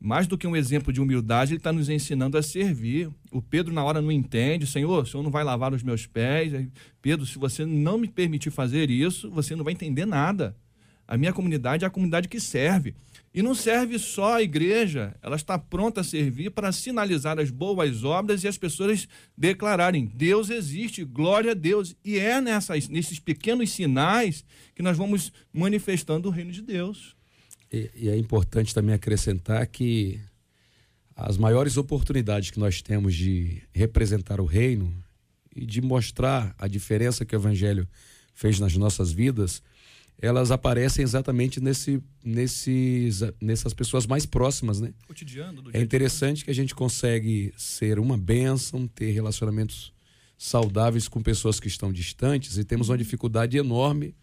Speaker 4: mais do que um exemplo de humildade, ele está nos ensinando a servir. O Pedro, na hora, não entende: Senhor, o senhor não vai lavar os meus pés. Pedro, se você não me permitir fazer isso, você não vai entender nada. A minha comunidade é a comunidade que serve. E não serve só a igreja, ela está pronta a servir para sinalizar as boas obras e as pessoas declararem: Deus existe, glória a Deus. E é nessas, nesses pequenos sinais que nós vamos manifestando o reino de Deus.
Speaker 6: E, e, é importante também acrescentar que as maiores oportunidades que nós temos de representar o reino e de mostrar a diferença que o evangelho fez nas nossas vidas, elas aparecem exatamente nesse, nesses, nessas pessoas mais próximas, né?
Speaker 4: Cotidiano do
Speaker 6: É interessante que a gente consegue ser uma bênção, ter relacionamentos saudáveis com pessoas que estão distantes e temos uma dificuldade enorme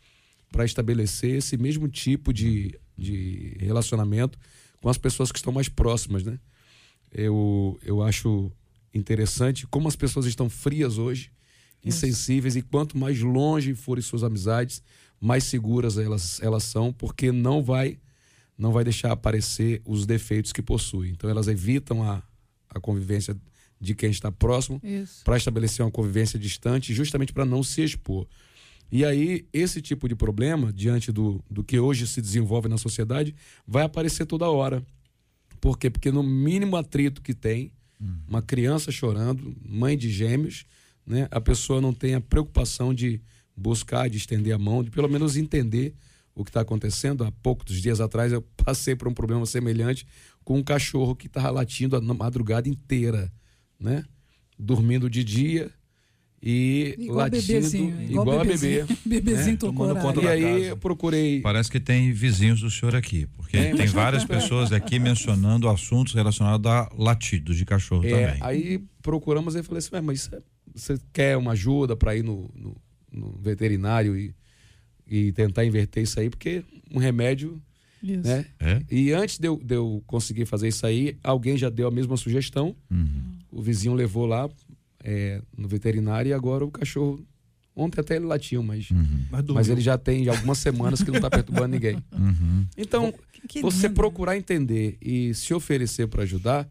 Speaker 6: para estabelecer esse mesmo tipo de, de relacionamento com as pessoas que estão mais próximas, né? Eu, eu acho interessante como as pessoas estão frias hoje, insensíveis, e quanto mais longe forem suas amizades, mais seguras elas, elas são, porque não vai não vai deixar aparecer os defeitos que possui. Então elas evitam a, a convivência de quem está próximo para estabelecer uma convivência distante, justamente para não se expor. E aí, esse tipo de problema, diante do, do que hoje se desenvolve na sociedade, vai aparecer toda hora. Por quê? Porque no mínimo atrito que tem, uma criança chorando, mãe de gêmeos, né, a pessoa não tem a preocupação de buscar, de estender a mão, de pelo menos entender o que está acontecendo. Há poucos dias atrás eu passei por um problema semelhante com um cachorro que estava latindo a madrugada inteira, né? Dormindo de dia e
Speaker 5: Igual
Speaker 6: latindo
Speaker 5: bebezinho,
Speaker 6: igual,
Speaker 5: igual
Speaker 6: a
Speaker 5: bebezinho.
Speaker 6: bebê.
Speaker 5: Bebezinho
Speaker 6: né?
Speaker 5: tocou
Speaker 4: conta
Speaker 6: E aí
Speaker 4: casa.
Speaker 6: eu procurei
Speaker 1: Parece que tem vizinhos do senhor aqui, porque
Speaker 6: Tem,
Speaker 1: tem várias pessoas aqui mencionando assuntos relacionados a latidos de cachorro
Speaker 6: É,
Speaker 1: também.
Speaker 6: aí procuramos e falei assim, "Ué, mas é- você quer uma ajuda para ir no, no- no veterinário e, e tentar inverter isso aí, porque um remédio,
Speaker 5: Isso.
Speaker 6: né?
Speaker 1: É?
Speaker 6: E antes de eu, de eu conseguir fazer isso aí, alguém já deu a mesma sugestão,
Speaker 1: Uhum.
Speaker 6: o vizinho levou lá é, no veterinário e agora o cachorro, ontem até ele latiu, mas,
Speaker 1: Uhum.
Speaker 4: Mas,
Speaker 6: mas ele já tem algumas semanas que não está perturbando ninguém.
Speaker 1: Uhum.
Speaker 6: Então,
Speaker 5: Que
Speaker 6: você
Speaker 5: lindo.
Speaker 6: procurar entender e se oferecer para ajudar,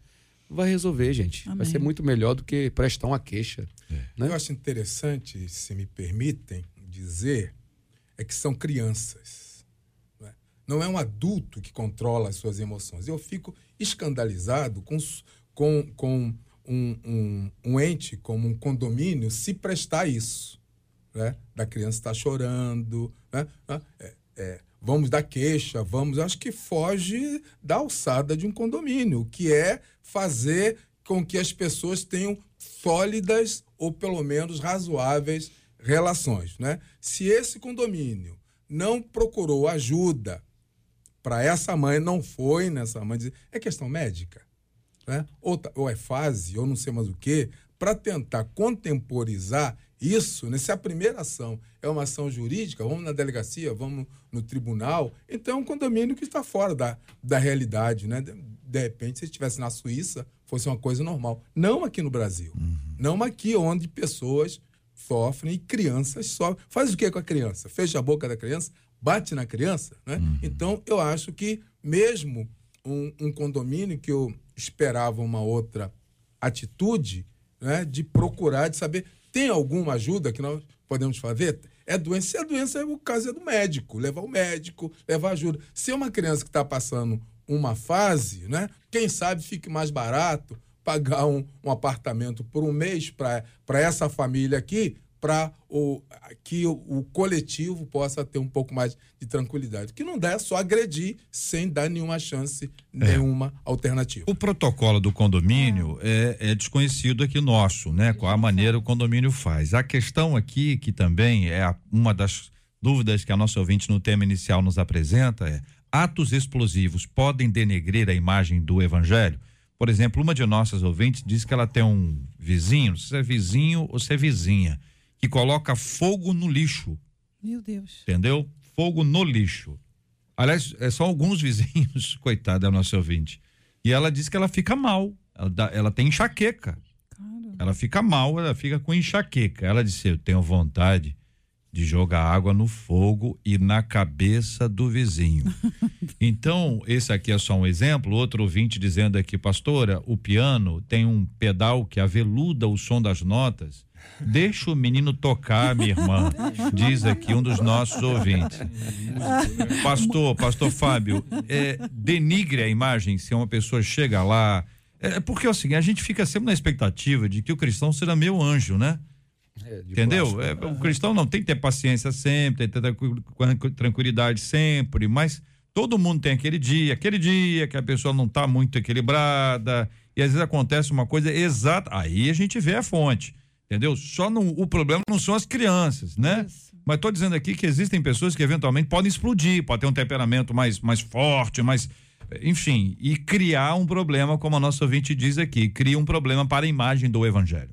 Speaker 6: vai resolver, gente. Vai
Speaker 5: Amém.
Speaker 6: ser muito melhor do que prestar uma queixa. Né?
Speaker 7: Eu acho interessante, se me permitem dizer, é que são crianças. não é? Não é um adulto que controla as suas emoções. Eu fico escandalizado com, com, com um, um, um ente como um condomínio se prestar a isso. Né? Da criança estar chorando. Né? Ah, é- é, vamos dar queixa, vamos. Acho que foge da alçada de um condomínio, que é fazer com que as pessoas tenham sólidas ou pelo menos razoáveis relações. Né? Se esse condomínio não procurou ajuda para essa mãe, não foi nessa mãe, é questão médica né? ou, ou é fase, ou não sei mais o quê, para tentar contemporizar isso, né? se a primeira ação é uma ação jurídica, vamos na delegacia, vamos no tribunal, então é um condomínio que está fora da, da realidade. Né? De, de repente, se estivesse na Suíça, fosse uma coisa normal. Não aqui no Brasil. Não aqui onde pessoas sofrem e crianças sofrem. Faz o que com a criança? Fecha a boca da criança, bate na criança. Né? Então, eu acho que mesmo um, um condomínio que eu esperava uma outra atitude, né, de procurar, de saber, tem alguma ajuda que nós podemos fazer? É doença, se é doença, o caso é do médico, levar o médico, levar ajuda. Se é uma criança que está passando uma fase, né, quem sabe fique mais barato pagar um, um apartamento por um mês para essa família aqui, para que o, o coletivo possa ter um pouco mais de tranquilidade. O que não dá é só agredir sem dar nenhuma chance, nenhuma alternativa.
Speaker 1: O protocolo do condomínio é, é desconhecido aqui nosso, né? Qual a maneira o condomínio faz. A questão aqui, que também é uma das dúvidas que a nossa ouvinte no tema inicial nos apresenta, é: atos explosivos podem denegrir a imagem do evangelho? Por exemplo, uma de nossas ouvintes diz que ela tem um vizinho, não sei se é vizinho ou se é vizinha, que coloca fogo no lixo
Speaker 5: Meu Deus.
Speaker 1: entendeu? Fogo no lixo. Aliás, é só alguns vizinhos, coitada da nossa ouvinte. E ela diz que ela fica mal. Ela, dá- ela tem enxaqueca.
Speaker 5: Cara.
Speaker 1: Ela fica mal, ela fica com enxaqueca. Ela disse: Eu tenho vontade de jogar água no fogo e na cabeça do vizinho. então, esse aqui é só um exemplo. Outro ouvinte dizendo aqui, pastora, o piano tem um pedal que aveluda o som das notas. Deixa o menino tocar, minha irmã, diz aqui um dos nossos ouvintes. Pastor, pastor Fábio, é, denigre a imagem se uma pessoa chega lá. É porque seguinte, a gente fica sempre na expectativa de que o cristão seja meu anjo, né?
Speaker 6: É, de
Speaker 1: Entendeu?
Speaker 6: plástico.
Speaker 1: É, o cristão não tem que ter paciência sempre, tem que ter tranqui- tranquilidade sempre, mas todo mundo tem aquele dia, aquele dia que a pessoa não está muito equilibrada, e às vezes acontece uma coisa exata, aí a gente vê a fonte, entendeu? Só no, o problema não são as crianças, né? Isso. Mas estou dizendo aqui que existem pessoas que eventualmente podem explodir, pode ter um temperamento mais, mais forte, mais. Enfim, e criar um problema, como a nossa ouvinte diz aqui, cria um problema para a imagem do evangelho.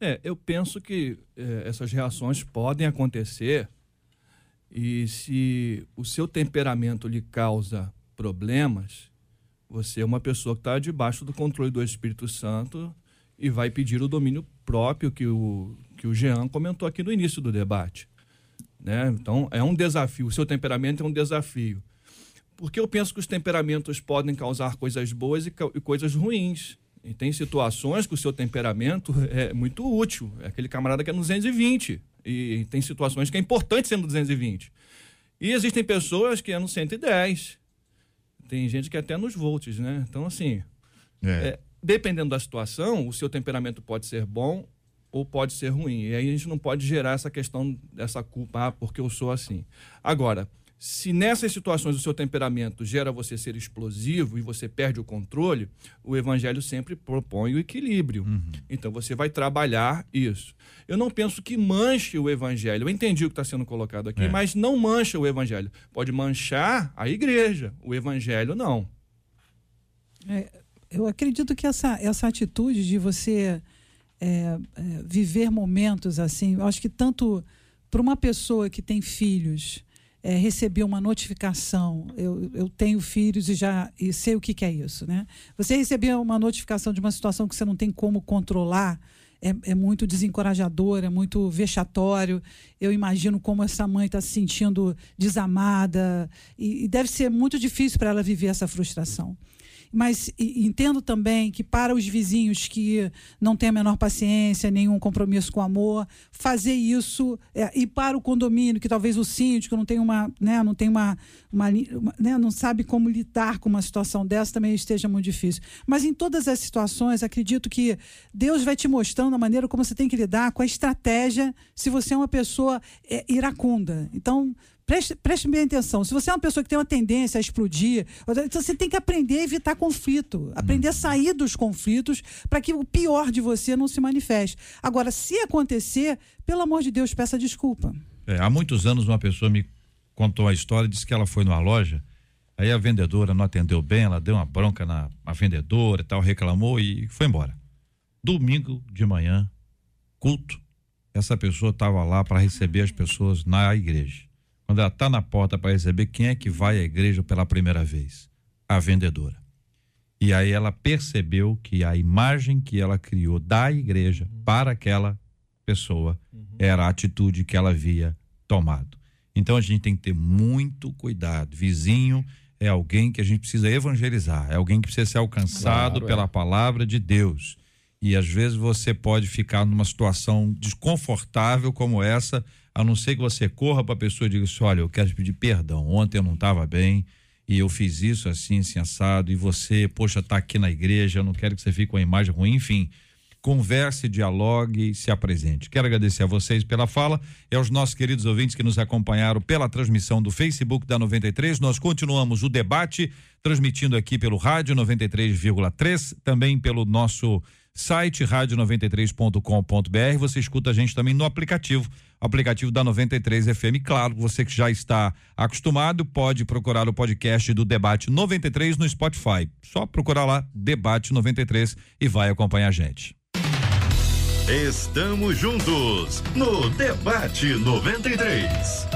Speaker 4: É, eu penso que é, essas reações podem acontecer e se o seu temperamento lhe causa problemas, você é uma pessoa que está debaixo do controle do Espírito Santo e vai pedir o domínio próprio que o, que o Jean comentou aqui no início do debate. Né? Então, é um desafio. O seu temperamento é um desafio. Porque eu penso que os temperamentos podem causar coisas boas e, e coisas ruins. E tem situações que o seu temperamento é muito útil. É aquele camarada que é no 220. E tem situações que é importante ser no 220. E existem pessoas que é no 110. Tem gente que é até nos volts, né? Então, assim, é. Dependendo da situação, o seu temperamento pode ser bom ou pode ser ruim. E aí a gente não pode gerar essa questão dessa culpa, ah, porque eu sou assim. Agora, se nessas situações o seu temperamento gera você ser explosivo e você perde o controle, o evangelho sempre propõe o equilíbrio. Uhum. Então você vai trabalhar isso. Eu não penso que manche o evangelho. Eu entendi o que está sendo colocado aqui, é. mas não mancha o evangelho. Pode manchar a igreja, o evangelho não.
Speaker 5: É, eu acredito que essa, essa atitude de você é, é, viver momentos assim, eu acho que tanto para uma pessoa que tem filhos é, receber uma notificação, eu, eu tenho filhos e já e sei o que, que é isso, né? Você receber uma notificação de uma situação que você não tem como controlar, é, é, muito desencorajador, é muito vexatório. Eu imagino como essa mãe está se sentindo desamada e, e deve ser muito difícil para ela viver essa frustração mas entendo também que para os vizinhos que não têm a menor paciência, nenhum compromisso com o amor, fazer isso é, e para o condomínio que talvez o síndico não tem uma, né, não tem uma, uma, uma né, não sabe como lidar com uma situação dessa também esteja muito difícil. Mas em todas as situações, acredito que Deus vai te mostrando a maneira como você tem que lidar com a estratégia se você é uma pessoa é, iracunda. Então Preste, preste bem atenção. Se você é uma pessoa que tem uma tendência a explodir, então você tem que aprender a evitar conflito, aprender a sair dos conflitos para que o pior de você não se manifeste. Agora, se acontecer, pelo amor de Deus, peça desculpa.
Speaker 1: É, há muitos anos uma pessoa me contou a história, disse que ela foi numa loja, aí a vendedora não atendeu bem, ela deu uma bronca na vendedora e tal, reclamou e foi embora. Domingo de manhã, culto, essa pessoa estava lá para receber as pessoas na igreja. Quando ela está na porta para receber, quem é que vai à igreja pela primeira vez? A vendedora. E aí ela percebeu que a imagem que ela criou da igreja para aquela pessoa uhum. era a atitude que ela havia tomado. Então a gente tem que ter muito cuidado. Vizinho é alguém que a gente precisa evangelizar, é alguém que precisa ser alcançado claro, pela é. palavra de Deus. E às vezes você pode ficar numa situação desconfortável como essa a não ser que você corra para a pessoa e diga assim: olha, eu quero te pedir perdão. Ontem eu não estava bem e eu fiz isso assim, assim, assado. E você, poxa, está aqui na igreja, eu não quero que você fique com a imagem ruim. Enfim, converse, dialogue se apresente. Quero agradecer a vocês pela fala e aos nossos queridos ouvintes que nos acompanharam pela transmissão do Facebook da 93. Nós continuamos o debate, transmitindo aqui pelo rádio 93,3, também pelo nosso site rádio93.com.br. Você escuta a gente também no aplicativo, aplicativo da 93 FM. Claro, você que já está acostumado pode procurar o podcast do Debate 93 no Spotify. Só procurar lá Debate 93 e vai acompanhar a gente.
Speaker 3: Estamos juntos no Debate 93.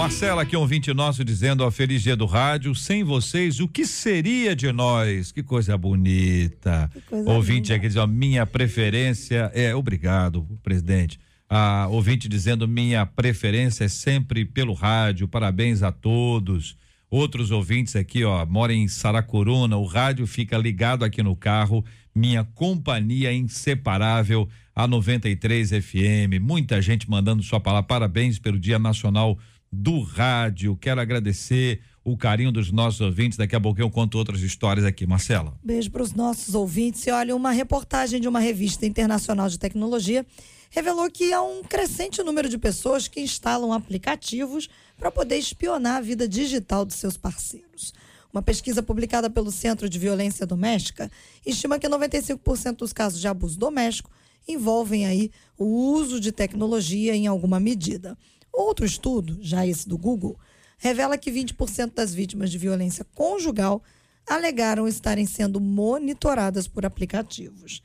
Speaker 1: Marcela, aqui um ouvinte nosso dizendo, ó, feliz dia do rádio, sem vocês, o que seria de nós? Que coisa bonita. Que coisa ouvinte linda. aqui diz, ó, minha preferência é, obrigado, presidente. A ouvinte dizendo, minha preferência é sempre pelo rádio, parabéns a todos. Outros ouvintes aqui, ó, moram em Saracuruna, o rádio fica ligado aqui no carro, minha companhia inseparável, a 93 FM. Muita gente mandando sua palavra, parabéns pelo Dia Nacional do rádio. Quero agradecer o carinho dos nossos ouvintes. Daqui a pouco eu conto outras histórias aqui. Marcela.
Speaker 2: Beijo para os nossos ouvintes. E olha, uma reportagem de uma revista internacional de tecnologia revelou que há um crescente número de pessoas que instalam aplicativos para poder espionar a vida digital dos seus parceiros. Uma pesquisa publicada pelo Centro de Violência Doméstica estima que 95% dos casos de abuso doméstico envolvem aí o uso de tecnologia em alguma medida. Outro estudo, já esse do Google, revela que 20% das vítimas de violência conjugal alegaram estarem sendo monitoradas por aplicativos.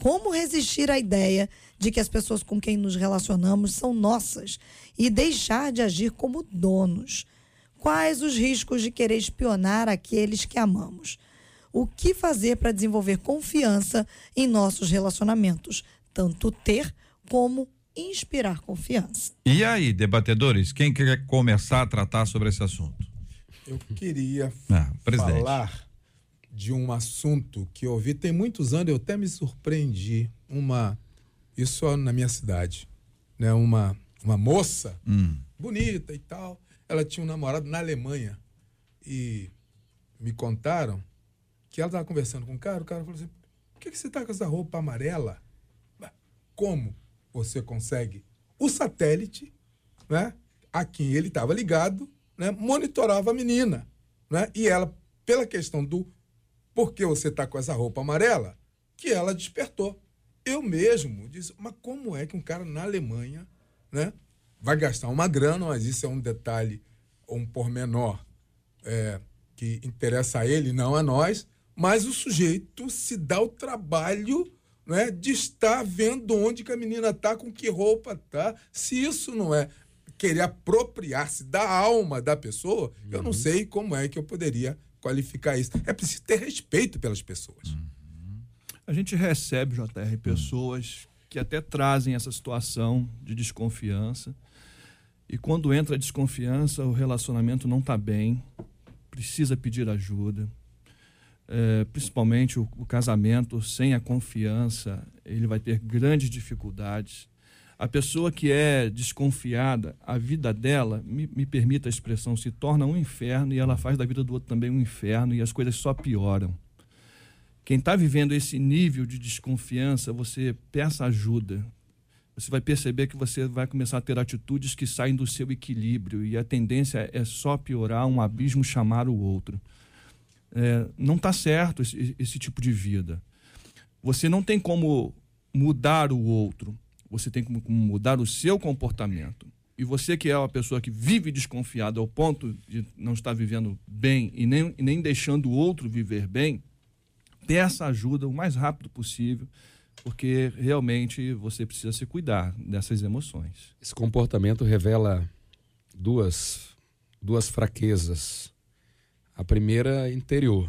Speaker 2: Como resistir à ideia de que as pessoas com quem nos relacionamos são nossas e deixar de agir como donos? Quais os riscos de querer espionar aqueles que amamos? O que fazer para desenvolver confiança em nossos relacionamentos? Tanto ter como inspirar confiança.
Speaker 1: E aí, debatedores, quem quer começar a tratar sobre esse assunto?
Speaker 7: Eu queria ah, falar de um assunto que eu ouvi tem muitos anos, eu até me surpreendi. Uma. Isso na minha cidade. Né? Uma, uma moça hum. bonita e tal. Ela tinha um namorado na Alemanha. E me contaram que ela estava conversando com o cara. O cara falou assim: por que, que você está com essa roupa amarela? Como? Você consegue o satélite, né, a quem ele estava ligado, né, monitorava a menina. Né, e ela, pela questão do por que você está com essa roupa amarela, que ela despertou. Eu mesmo disse, mas como é que um cara na Alemanha né, vai gastar uma grana, mas isso é um detalhe, um pormenor é, que interessa a ele, não a nós, mas o sujeito se dá o trabalho né, de estar vendo onde que a menina tá, com que roupa tá. Se isso não é querer apropriar-se da alma da pessoa, uhum. eu não uhum. sei como é que eu poderia qualificar isso. É preciso ter respeito pelas pessoas. Uhum.
Speaker 4: A gente recebe, JR, pessoas que até trazem essa situação de desconfiança. E quando entra a desconfiança, o relacionamento não está bem, precisa pedir ajuda é, principalmente o, o, casamento sem a confiança, ele vai ter grandes dificuldades. A pessoa que é desconfiada, a vida dela, me, me permita a expressão, se torna um inferno e ela faz da vida do outro também um inferno e as coisas só pioram. Quem está vivendo esse nível de desconfiança, você peça ajuda. Você vai perceber que você vai começar a ter atitudes que saem do seu equilíbrio e a tendência é só piorar, um abismo chamar o outro é, não está certo esse, esse tipo de vida. Você não tem como mudar o outro, você tem como mudar o seu comportamento. E você que é uma pessoa que vive desconfiada ao ponto de não estar vivendo bem e nem, e nem deixando o outro viver bem, peça ajuda o mais rápido possível, porque realmente você precisa se cuidar dessas emoções.
Speaker 6: Esse comportamento revela duas, duas fraquezas a primeira, interior.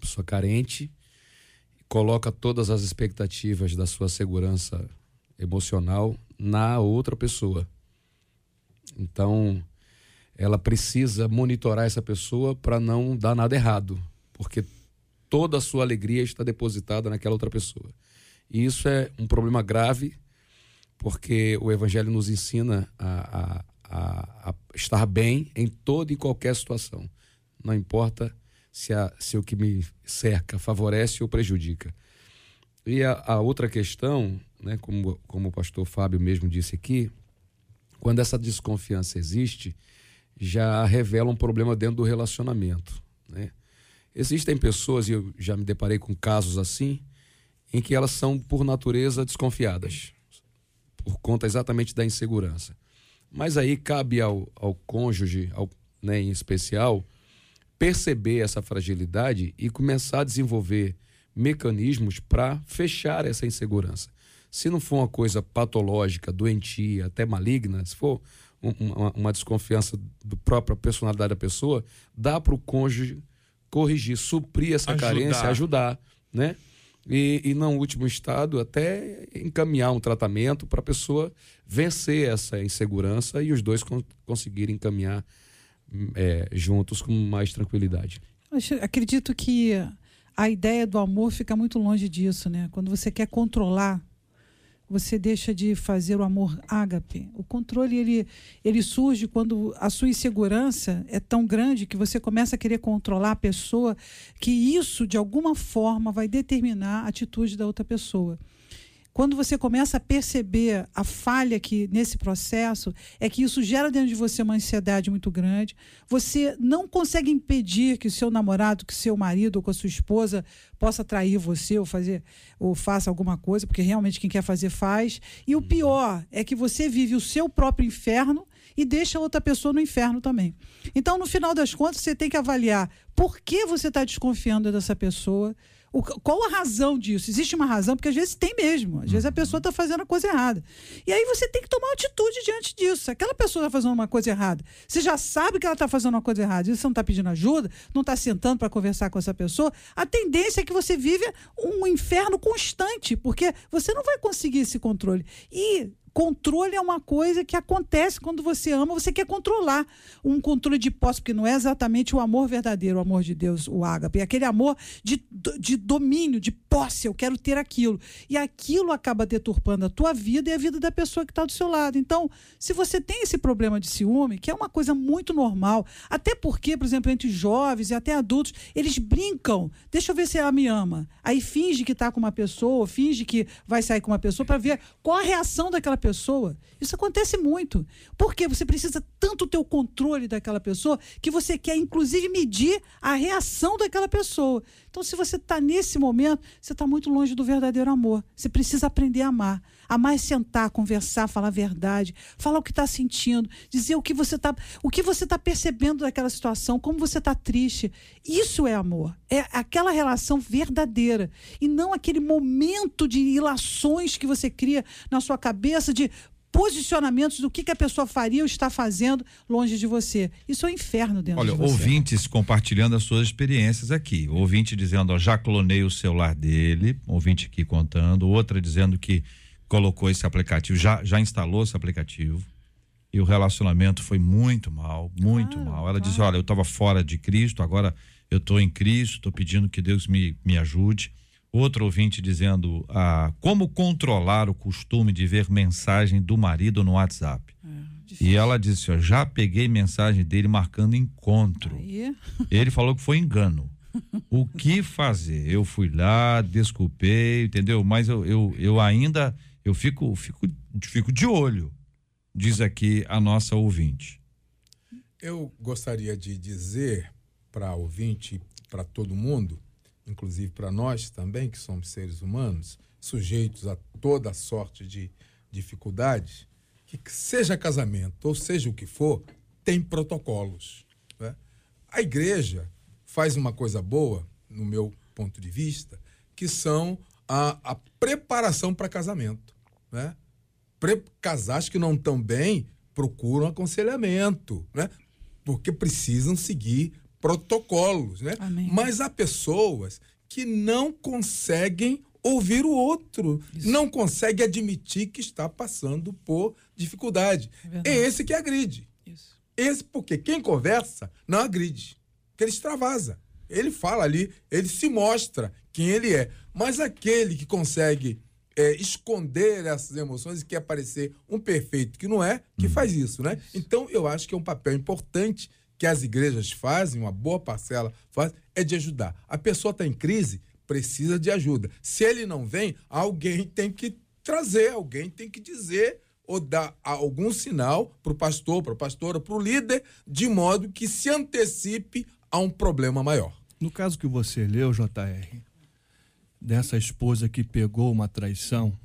Speaker 6: Pessoa carente, coloca todas as expectativas da sua segurança emocional na outra pessoa. Então, ela precisa monitorar essa pessoa para não dar nada errado, porque toda a sua alegria está depositada naquela outra pessoa. E isso é um problema grave, porque o Evangelho nos ensina a, a, a, a estar bem em toda e qualquer situação não importa se, a, se o que me cerca favorece ou prejudica. E a, a outra questão, né, como, como o pastor Fábio mesmo disse aqui, quando essa desconfiança existe, já revela um problema dentro do relacionamento. Né? Existem pessoas, e eu já me deparei com casos assim, em que elas são, por natureza, desconfiadas, por conta exatamente da insegurança. Mas aí cabe ao, ao cônjuge, ao, né, em especial, perceber essa fragilidade e começar a desenvolver mecanismos para fechar essa insegurança. Se não for uma coisa patológica, doentia, até maligna, se for uma, uma desconfiança da própria personalidade da pessoa, dá para o cônjuge corrigir, suprir essa ajudar. carência, ajudar, né? E, e, no último estado, até encaminhar um tratamento para a pessoa vencer essa insegurança e os dois con conseguirem caminhar é, juntos com mais tranquilidade.
Speaker 5: acredito que a ideia do amor fica muito longe disso, né? Quando você quer controlar você deixa de fazer o amor ágape. O controle ele, ele surge quando a sua insegurança é tão grande que você começa a querer controlar a pessoa, que isso de alguma forma vai determinar a atitude da outra pessoa quando você começa a perceber a falha que nesse processo é que isso gera dentro de você uma ansiedade muito grande. Você não consegue impedir que o seu namorado, que o seu marido ou com a sua esposa possa trair você ou fazer ou faça alguma coisa, porque realmente quem quer fazer faz. E o pior é que você vive o seu próprio inferno e deixa outra pessoa no inferno também. Então, no final das contas, você tem que avaliar por que você está desconfiando dessa pessoa o, qual a razão disso? Existe uma razão, porque às vezes tem mesmo. Às vezes a pessoa está fazendo a coisa errada. E aí você tem que tomar atitude diante disso. Aquela pessoa está fazendo uma coisa errada. Você já sabe que ela está fazendo uma coisa errada. E você não está pedindo ajuda, não está sentando para conversar com essa pessoa. A tendência é que você vive um inferno constante, porque você não vai conseguir esse controle. E Controle é uma coisa que acontece quando você ama, você quer controlar. Um controle de posse, porque não é exatamente o amor verdadeiro, o amor de Deus, o ágape. É aquele amor de, de domínio, de posse, eu quero ter aquilo. E aquilo acaba deturpando a tua vida e a vida da pessoa que está do seu lado. Então, se você tem esse problema de ciúme, que é uma coisa muito normal, até porque, por exemplo, entre jovens e até adultos, eles brincam. Deixa eu ver se ela me ama. Aí finge que está com uma pessoa, finge que vai sair com uma pessoa para ver qual a reação daquela pessoa. Isso acontece muito. Porque você precisa tanto ter o controle daquela pessoa que você quer, inclusive, medir a reação daquela pessoa. Então, se você está nesse momento, você está muito longe do verdadeiro amor. Você precisa aprender a amar. Amar é sentar, conversar, falar a verdade, falar o que está sentindo, dizer o que você está o que você está percebendo daquela situação, como você está triste. Isso é amor. É aquela relação verdadeira. E não aquele momento de ilações que você cria na sua cabeça de posicionamentos do que, que a pessoa faria ou está fazendo longe de você. Isso é um inferno dentro
Speaker 1: Olha,
Speaker 5: de você.
Speaker 1: ouvintes compartilhando as suas experiências aqui. Ouvinte dizendo, ó, já clonei o celular dele, ouvinte aqui contando, outra dizendo que colocou esse aplicativo, já, já instalou esse aplicativo. E o relacionamento foi muito mal, muito
Speaker 5: Claro,
Speaker 1: mal. Ela
Speaker 5: claro.
Speaker 1: diz: Olha, eu estava fora de Cristo, agora eu estou em Cristo, estou pedindo que Deus me, me ajude. Outro ouvinte dizendo: ah, Como controlar o costume de ver mensagem do marido no WhatsApp? E ela disse: ó, Já peguei mensagem dele marcando encontro.
Speaker 5: Aí,
Speaker 1: Ele falou que foi engano. O que fazer? Eu fui lá, desculpei, entendeu? Mas eu, eu, eu ainda eu fico, fico, fico de olho, diz aqui a nossa ouvinte.
Speaker 7: Eu gostaria de dizer para ouvinte, para todo mundo, inclusive para nós também, que somos seres humanos, sujeitos a toda sorte de dificuldades, que seja casamento ou seja o que for, tem protocolos. né? A igreja faz uma coisa boa, no meu ponto de vista, que são a, a preparação para casamento. Né? Pre- casais que não estão bem procuram aconselhamento, né? Porque precisam seguir protocolos, né?
Speaker 5: Amém.
Speaker 7: Mas há pessoas que não conseguem ouvir o outro, não conseguem admitir que está passando por dificuldade.
Speaker 5: É
Speaker 7: É, esse que agride.
Speaker 5: isso.
Speaker 7: Esse porque quem conversa não agride, porque ele extravasa. Ele fala ali, ele se mostra quem ele é. Mas aquele que consegue é, esconder essas emoções e quer parecer um perfeito que não é, que faz isso, né? Então eu acho que é um papel importante que as igrejas fazem, uma boa parcela faz, é de ajudar. A pessoa está em crise, precisa de ajuda. Se ele não vem, alguém tem que trazer, alguém tem que dizer ou dar algum sinal para o pastor, para a pastora, para o líder, de modo que se antecipe a um problema maior.
Speaker 4: No caso que você leu, JR, dessa esposa que pegou uma traição,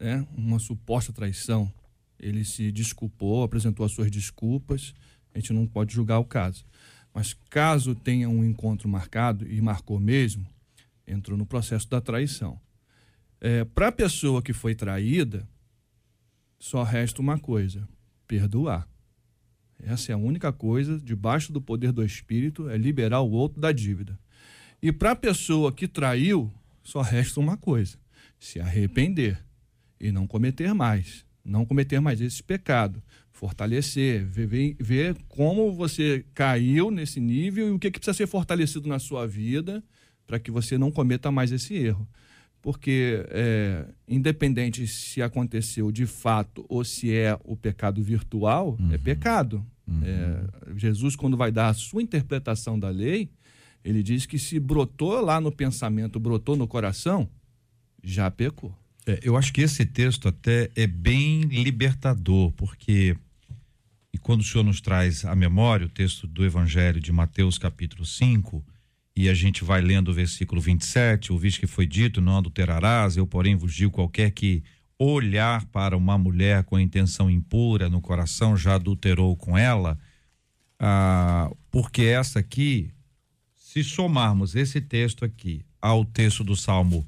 Speaker 4: né, uma suposta traição, ele se desculpou, apresentou as suas desculpas, a gente não pode julgar o caso. Mas caso tenha um encontro marcado, e marcou mesmo, entrou no processo da traição. Para a pessoa que foi traída, só resta uma coisa: perdoar. Essa é a única coisa, debaixo do poder do Espírito, é liberar o outro da dívida. E para a pessoa que traiu, só resta uma coisa: se arrepender e não cometer mais. Não cometer mais esse pecado. Fortalecer, ver, ver- como você caiu nesse nível e o que, que precisa ser fortalecido na sua vida para que você não cometa mais esse erro. porque é, independente se aconteceu de fato ou se é o pecado virtual, é pecado. É, Jesus, quando vai dar a sua interpretação da lei, ele diz que se brotou lá no pensamento, brotou no coração, já pecou.
Speaker 1: É, eu acho que esse texto até é bem libertador, porque e quando o senhor nos traz à memória o texto do Evangelho de Mateus, capítulo 5, e a gente vai lendo o versículo 27, ouviste que foi dito: não adulterarás, eu, porém, vos digo: qualquer que olhar para uma mulher com intenção impura no coração já adulterou com ela, ah, porque essa aqui, se somarmos esse texto aqui ao texto do Salmo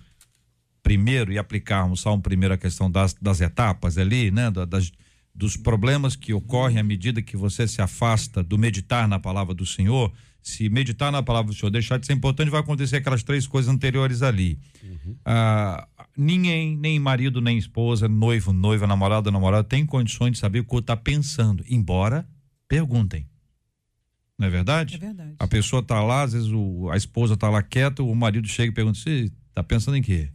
Speaker 1: primeiro e aplicarmos Salmo primeiro a questão das, das etapas ali, né, das, dos problemas que ocorrem à medida que você se afasta do meditar na palavra do Senhor, se meditar na palavra do Senhor deixar de ser importante, vai acontecer aquelas três coisas anteriores ali. Uhum. Ah, ninguém, nem marido, nem esposa, noivo, noiva, namorado, namorada, tem condições de saber o que está pensando, embora perguntem. Não é verdade?
Speaker 5: É verdade.
Speaker 1: A pessoa está lá, às vezes o, a esposa está lá quieta, o marido chega e pergunta: Você está pensando em quê?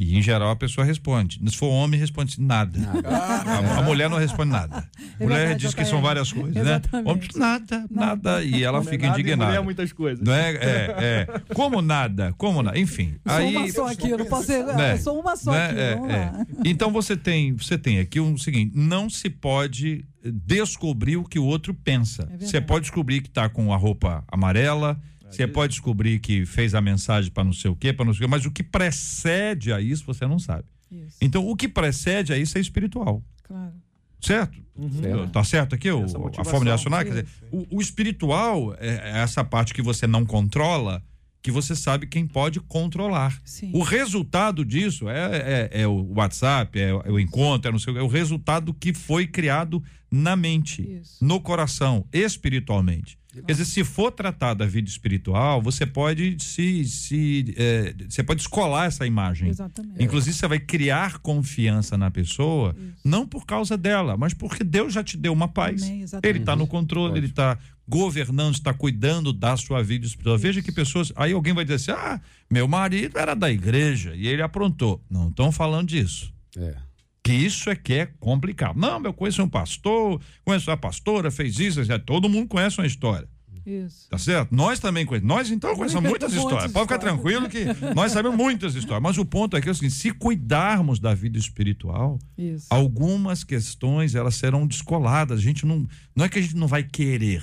Speaker 1: E em geral a pessoa responde. Se for homem, responde nada. nada. A, a, mulher não responde nada. É mulher diz que são várias coisas, né? Homem nada, nada. E ela fica nada indignada.
Speaker 4: mulher muitas coisas.
Speaker 1: Não é, é, é. Como nada, como nada. Enfim.
Speaker 5: Sou
Speaker 1: aí,
Speaker 5: uma só aqui, eu não posso ser. Né? Sou uma só
Speaker 1: né?
Speaker 5: aqui.
Speaker 1: É, é. Então você tem, você tem aqui o um seguinte: não se pode descobrir o que o outro pensa.
Speaker 5: É
Speaker 1: você pode descobrir que está com a roupa amarela você pode descobrir que fez a mensagem para não sei o quê, para não sei o quê, mas o que precede a isso você não sabe.
Speaker 5: Isso.
Speaker 1: Então, o que precede a isso é espiritual.
Speaker 5: Claro.
Speaker 1: Certo?
Speaker 4: Uhum.
Speaker 1: Tá certo aqui o, a forma de racionar? Quer dizer, o, o espiritual é, é essa parte que você não controla, que você sabe quem pode controlar.
Speaker 5: Sim.
Speaker 1: O resultado disso é, é, é o WhatsApp, é, é, o encontro, é, não sei, é o resultado que foi criado na mente,
Speaker 5: Isso.
Speaker 1: no coração, espiritualmente. Quer dizer, se for tratar da vida espiritual, você pode se, se é, você pode escolar essa imagem.
Speaker 5: Exatamente.
Speaker 1: Inclusive, você vai criar confiança na pessoa,
Speaker 5: Isso.
Speaker 1: não por causa dela, mas porque Deus já te deu uma paz.
Speaker 5: Amém,
Speaker 1: ele está no controle, ele está governando, está cuidando da sua vida espiritual.
Speaker 5: Isso.
Speaker 1: Veja que pessoas. Aí alguém vai dizer assim: ah, meu marido era da igreja e ele aprontou. Não estão falando disso.
Speaker 6: É.
Speaker 1: Que isso é que é complicado. Não, eu conheço um pastor, conheço a pastora, fez isso, isso, todo mundo conhece uma história.
Speaker 5: Isso.
Speaker 1: Tá certo? Nós também conhecemos. Nós então conhecemos muitas histórias. Pode ficar tranquilo que nós sabemos muitas histórias. Mas o ponto é que assim, se cuidarmos da vida espiritual,
Speaker 5: Isso.
Speaker 1: algumas questões elas serão descoladas. A gente não, não é que a gente não vai querer.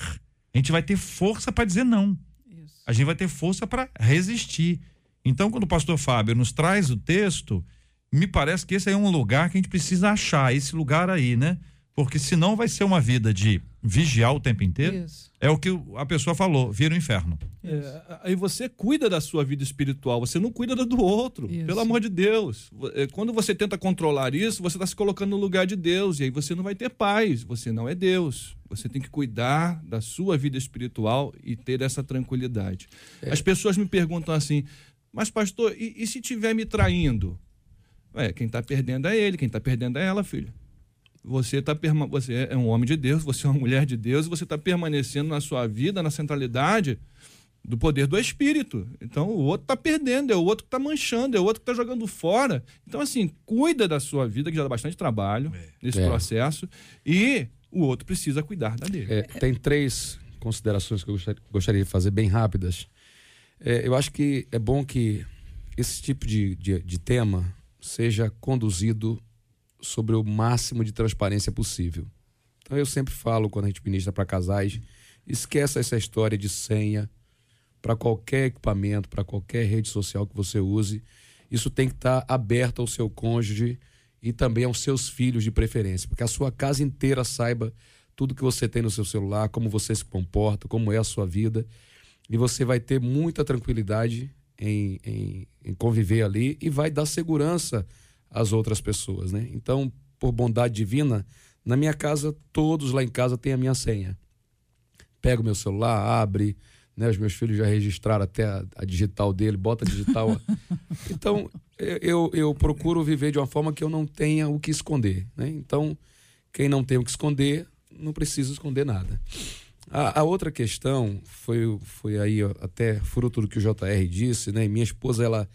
Speaker 1: A gente vai ter força para dizer não.
Speaker 5: Isso.
Speaker 1: A gente vai ter força para resistir. Então, quando o pastor Fábio nos traz o texto, me parece que esse é um lugar que a gente precisa achar, esse lugar aí, né? Porque senão vai ser uma vida de vigiar o tempo inteiro.
Speaker 5: Isso.
Speaker 1: É o que a pessoa falou, vira o inferno.
Speaker 4: É, aí você cuida da sua vida espiritual, você não cuida da do outro.
Speaker 5: Isso.
Speaker 4: Pelo amor de Deus. É, Quando você tenta controlar isso, você está se colocando no lugar de Deus. E aí você não vai ter paz. Você não é Deus. Você tem que cuidar da sua vida espiritual e ter essa tranquilidade. As pessoas me perguntam assim, mas pastor, e, e se estiver me traindo? Ué, quem está perdendo é ele, quem está perdendo é ela, filho. Você, tá, você é um homem de Deus, você é uma mulher de Deus, e você está permanecendo na sua vida, na centralidade do poder do Espírito. Então o outro está perdendo, é o outro que está manchando, é o outro que está jogando fora. Então, assim, cuida da sua vida, que já dá bastante trabalho nesse
Speaker 6: É.
Speaker 4: processo, e o outro precisa cuidar da dele.
Speaker 6: É, tem três considerações que eu gostaria, gostaria de fazer bem rápidas. É, eu acho que é bom que esse tipo de, de, de tema seja conduzido sobre o máximo de transparência possível. Então eu sempre falo quando a gente ministra para casais, esqueça essa história de senha para qualquer equipamento, para qualquer rede social que você use. Isso tem que estar aberto ao seu cônjuge e também aos seus filhos de preferência, porque a sua casa inteira saiba tudo que você tem no seu celular, como você se comporta, como é a sua vida, e você vai ter muita tranquilidade em, em, em conviver ali e vai dar segurança às outras pessoas, né? Então, por bondade divina, na minha casa, todos lá em casa têm a minha senha. Pega o meu celular, abre, né? Os meus filhos já registraram até a, a digital dele, bota a digital. então, eu, eu procuro viver de uma forma que eu não tenha o que esconder, né? Então, quem não tem o que esconder, não precisa esconder nada. A, a outra questão foi, foi aí ó, até fruto do que o JR disse, né? Minha esposa, ela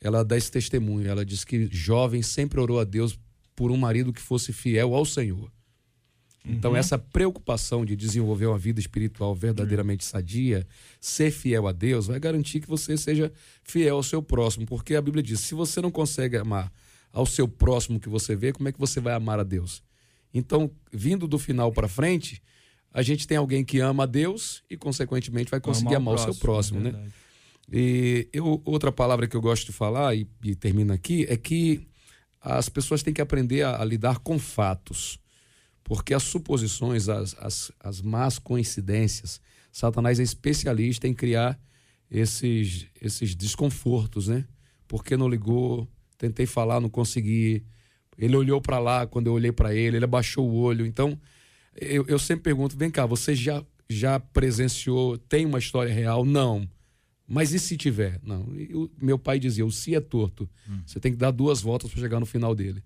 Speaker 6: ela dá esse testemunho. Ela diz que jovem sempre orou a Deus por um marido que fosse fiel ao Senhor. Então, uhum. essa preocupação de desenvolver uma vida espiritual verdadeiramente sadia, ser fiel a Deus, vai garantir que você seja fiel ao seu próximo. Porque a Bíblia diz: se você não consegue amar ao seu próximo que você vê, como é que você vai amar a Deus? Então, vindo do final para frente, a gente tem alguém que ama a Deus e, consequentemente, vai conseguir amar, amar o, seu próximo, né? E eu, outra palavra que eu gosto de falar, e, e termino aqui, é que as pessoas têm que aprender a, a lidar com fatos. Porque as suposições, as, as, as más coincidências, Satanás é especialista em criar esses, esses desconfortos, né? Porque não ligou, tentei falar, não consegui. Ele olhou para lá quando eu olhei para ele, ele abaixou o olho. Então, eu, eu sempre pergunto: vem cá, você já, já presenciou, tem uma história real? Não. Mas e se tiver? Não. Eu, meu pai dizia: o se é torto. Hum. Você tem que dar duas voltas para chegar no final dele.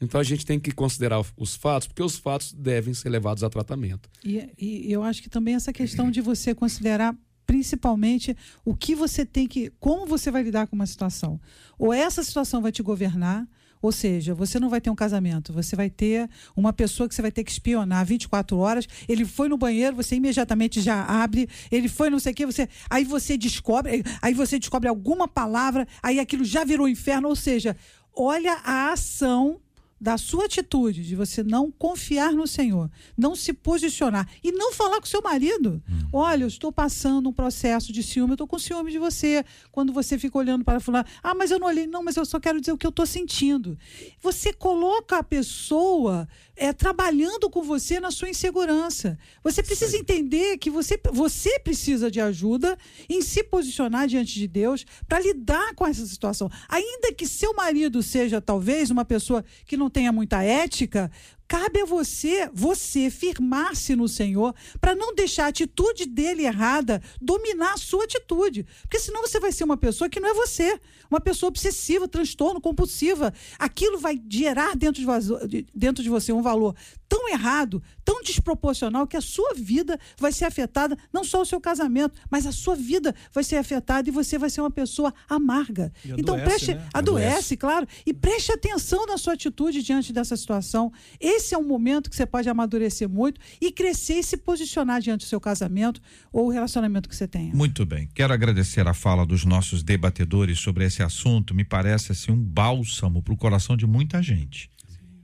Speaker 6: Então a gente tem que considerar os fatos, porque os fatos devem ser levados a tratamento.
Speaker 5: E, e eu acho que também essa questão de você considerar principalmente o que você tem que. como você vai lidar com uma situação. Ou essa situação vai te governar, ou seja, você não vai ter um casamento, você vai ter uma pessoa que você vai ter que espionar 24 horas. Ele foi no banheiro, você imediatamente já abre. Ele foi não sei o que, você aí você descobre, aí você descobre alguma palavra, aí aquilo já virou inferno, ou seja, olha a ação da sua atitude de você não confiar no Senhor, não se posicionar e não falar com seu marido. Hum. Olha, eu estou passando um processo de ciúme, eu estou com ciúme de você. Quando você fica olhando para fulano, ah, mas eu não olhei, não, mas eu só quero dizer o que eu estou sentindo. Você coloca a pessoa é, trabalhando com você na sua insegurança. Você precisa entender que você, você precisa de ajuda em se posicionar diante de Deus para lidar com essa situação. Ainda que seu marido seja talvez uma pessoa que não tenha muita ética, Cabe a você, você firmar-se no Senhor para não deixar a atitude dele errada dominar a sua atitude. Porque senão você vai ser uma pessoa que não é você, uma pessoa obsessiva, transtorno, compulsiva. Aquilo vai gerar dentro de, dentro de você um valor tão errado, tão desproporcional que a sua vida vai ser afetada, não só o seu casamento, mas a sua vida vai ser afetada e você vai ser uma pessoa amarga.
Speaker 4: E
Speaker 5: então
Speaker 4: adoece,
Speaker 5: preste,
Speaker 4: né?
Speaker 5: adoece, adoece, claro, e preste atenção na sua atitude diante dessa situação. Esse é um momento que você pode amadurecer muito e crescer e se posicionar diante do seu casamento ou o relacionamento que você tenha.
Speaker 1: Muito bem. Quero agradecer a fala dos nossos debatedores sobre esse assunto. Me parece assim um bálsamo para o coração de muita gente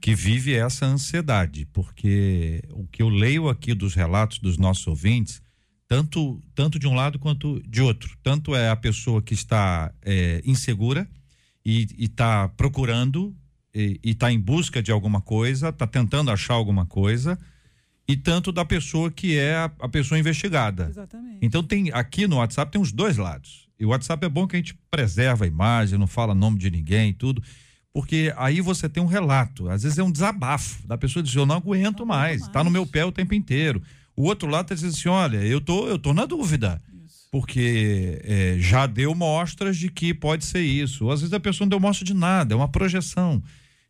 Speaker 1: que vive essa ansiedade, porque o que eu leio aqui dos relatos dos nossos ouvintes, tanto, tanto de um lado quanto de outro, tanto é a pessoa que está é, insegura e está procurando e está em busca de alguma coisa, está tentando achar alguma coisa, e tanto da pessoa que é a, a pessoa investigada.
Speaker 5: Exatamente.
Speaker 1: Então tem aqui no WhatsApp tem os dois lados. E o WhatsApp é bom que a gente preserva a imagem, não fala nome de ninguém, tudo porque aí você tem um relato, às vezes é um desabafo da pessoa diz eu não aguento não mais, está no meu pé o tempo inteiro. O outro lado está dizendo assim, olha, eu tô, eu tô na dúvida, isso. porque é, já deu mostras de que pode ser isso. Ou às vezes a pessoa não deu mostra de nada, é uma projeção.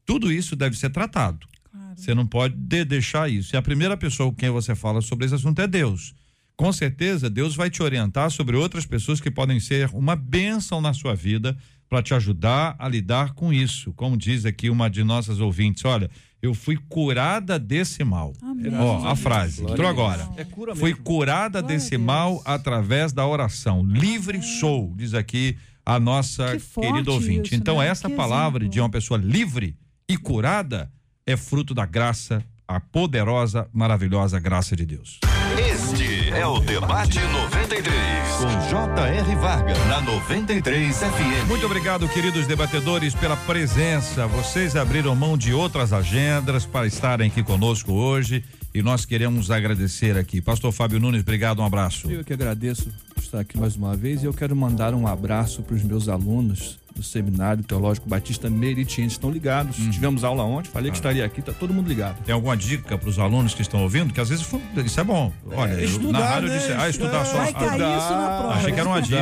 Speaker 1: Tudo isso deve ser tratado. Claro. Você não pode de deixar isso. E a primeira pessoa com quem você fala sobre esse assunto é Deus. Com certeza, Deus vai te orientar sobre outras pessoas que podem ser uma bênção na sua vida para te ajudar a lidar com isso. Como diz aqui uma de nossas ouvintes, olha, eu fui curada desse mal. Ó, a frase, Glória entrou agora. É cura Fui curada Glória desse mal através da oração. Livre sou, diz aqui a nossa que querida ouvinte. Isso, então, né? essa que palavra exemplo. de uma pessoa livre e curada é fruto da graça, a poderosa, maravilhosa graça de Deus.
Speaker 3: Este é o Debate 93, com J.R. Varga, na 93 FM.
Speaker 1: Muito obrigado, queridos debatedores, pela presença. Vocês abriram mão de outras agendas para estarem aqui conosco hoje e nós queremos agradecer aqui. Pastor Fábio Nunes, obrigado, um abraço.
Speaker 4: Eu que agradeço por estar aqui mais uma vez e eu quero mandar um abraço para os meus alunos do Seminário Teológico Batista Meritiense. Estão ligados. Hum. Tivemos aula ontem, falei ah. que estaria aqui, tá todo mundo ligado.
Speaker 1: Tem alguma dica para os alunos que estão ouvindo? Que às vezes isso é bom. Olha, é, estudar, na rádio né? disse, ah, estudar só.
Speaker 5: Vai cair
Speaker 1: estudar,
Speaker 5: isso na prova.
Speaker 1: Achei que era uma dica.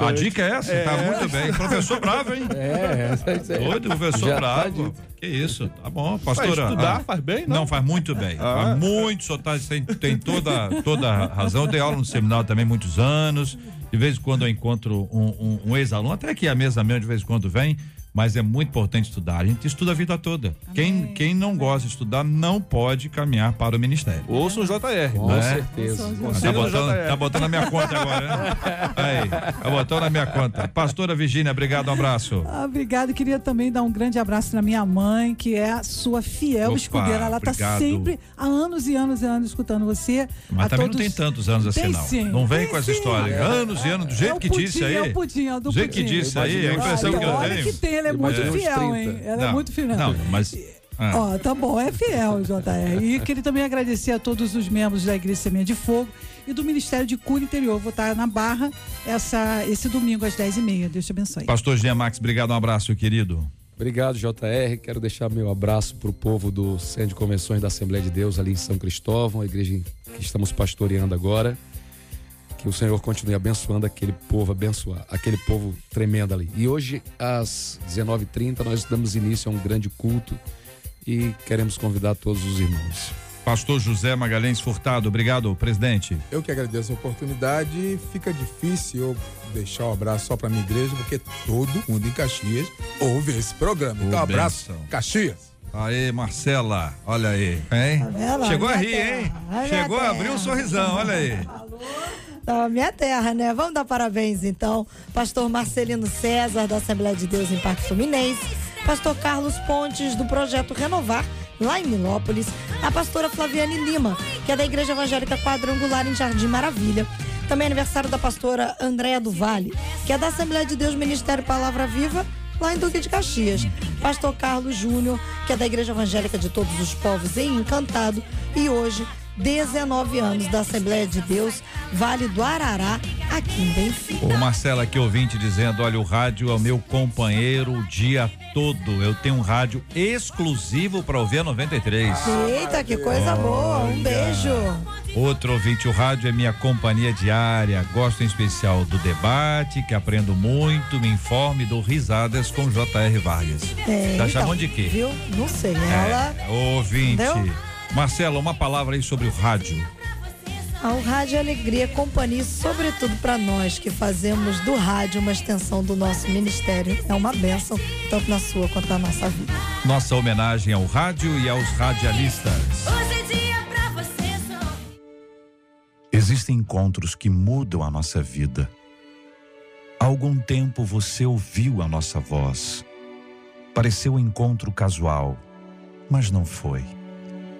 Speaker 1: É a dica é essa? Tá é. Tá muito bem. Professor bravo, hein?
Speaker 6: É, essa é.
Speaker 1: Doido, professor Já tá bravo. Tá que isso, tá bom, pastora.
Speaker 4: Faz estudar ah, faz bem, não?
Speaker 1: Não, faz muito bem. Ah, faz muito, só tá, tem, tem toda, toda razão. Eu dei aula no seminário também muitos anos De vez em quando eu encontro um, um, um ex-aluno, até que a mesa mesmo de vez em quando vem, mas é muito importante estudar. A gente estuda a vida toda. Quem, quem não gosta de estudar não pode caminhar para o ministério.
Speaker 4: Ouça o JR.
Speaker 6: Com
Speaker 1: né?
Speaker 6: certeza.
Speaker 1: Tá botando,
Speaker 4: JR.
Speaker 1: tá botando na minha conta agora, né? Aí, tá botando na minha conta. Pastora Virgínia, obrigado, um abraço.
Speaker 5: Ah, Obrigada, queria também dar um grande abraço para minha mãe, que é a sua fiel
Speaker 1: Opa,
Speaker 5: escudeira. Ela está
Speaker 1: obrigado.
Speaker 5: sempre há anos e anos e anos escutando você.
Speaker 1: Mas
Speaker 5: a
Speaker 1: também
Speaker 5: todos...
Speaker 1: não tem tantos anos assim,
Speaker 5: Tem
Speaker 1: não.
Speaker 5: sim,
Speaker 1: não vem com essa
Speaker 5: sim.
Speaker 1: história. Anos e anos, do jeito
Speaker 5: É o
Speaker 1: que
Speaker 5: pudim,
Speaker 1: disse aí.
Speaker 5: é o pudim, é o do
Speaker 1: do jeito que
Speaker 5: pudim.
Speaker 1: disse aí, a impressão
Speaker 5: Olha,
Speaker 1: que eu tenho.
Speaker 5: que tem, ela é muito
Speaker 6: uns
Speaker 5: fiel,
Speaker 6: 30.
Speaker 5: hein? Ela
Speaker 1: não,
Speaker 5: é muito fiel.
Speaker 1: Não, mas. ah,
Speaker 5: Ó, tá bom, é fiel, JR. E queria também agradecer a todos os membros da Igreja Semente de Fogo e do Ministério de Cura Interior. Vou estar na Barra essa, esse domingo às 10h30. Deus te abençoe.
Speaker 1: Pastor Jean Max, obrigado, um abraço, querido.
Speaker 6: Obrigado, JR. Quero deixar meu abraço para o povo do Centro de Convenções da Assembleia de Deus ali em São Cristóvão, a igreja que estamos pastoreando agora. Que o Senhor continue abençoando aquele povo, abençoar aquele povo tremendo ali. E hoje, às 19h30, nós damos início a um grande culto e queremos convidar todos os irmãos.
Speaker 1: Pastor José Magalhães Furtado, obrigado, presidente.
Speaker 7: Eu que agradeço a oportunidade. Fica difícil eu deixar o abraço só para minha igreja, porque todo mundo em Caxias ouve esse programa. Então,
Speaker 1: Ô,
Speaker 7: abraço. Caxias.
Speaker 1: Aê, Marcela, olha aí, hein?
Speaker 2: Tá?
Speaker 1: Chegou a rir, hein? Chegou a abrir um sorrisão, olha aí.
Speaker 2: Da minha terra, né? Vamos dar parabéns, então. Pastor Marcelino César, da Assembleia de Deus em Parque Fluminense. Pastor Carlos Pontes, do Projeto Renovar, lá em Milópolis. A pastora Flaviane Lima, que é da Igreja Evangélica Quadrangular em Jardim Maravilha. Também aniversário da pastora Andréa do Vale, que é da Assembleia de Deus Ministério Palavra Viva, lá em Duque de Caxias. Pastor Carlos Júnior, que é da Igreja Evangélica de Todos os Povos em Encantado. E hoje, 19 anos da Assembleia de Deus, Vale do Arará, aqui em Benfica.
Speaker 1: O Marcelo aqui, ouvinte, dizendo: olha, o rádio é o meu companheiro o dia todo. Eu tenho um rádio exclusivo para ouvir a 93.
Speaker 2: Eita, que coisa boa! Um beijo!
Speaker 1: Outro ouvinte, o rádio é minha companhia diária. Gosto em especial do debate, que aprendo muito, me informe e dou risadas com J.R. Vargas.
Speaker 2: É,
Speaker 1: tá
Speaker 2: então,
Speaker 1: chamando de quê?
Speaker 2: Viu? Não sei. Ela.
Speaker 1: É, ouvinte.
Speaker 2: Entendeu?
Speaker 1: Marcelo, uma palavra aí sobre o rádio.
Speaker 2: Ah, o rádio é alegria, companhia, sobretudo para nós que fazemos do rádio uma extensão do nosso ministério. É uma bênção, tanto na sua quanto na nossa vida.
Speaker 1: Nossa homenagem ao rádio e aos radialistas.
Speaker 8: Hoje é dia pra você só.
Speaker 1: Existem encontros que mudam a nossa vida. Há algum tempo você ouviu a nossa voz. Pareceu um encontro casual, mas não foi.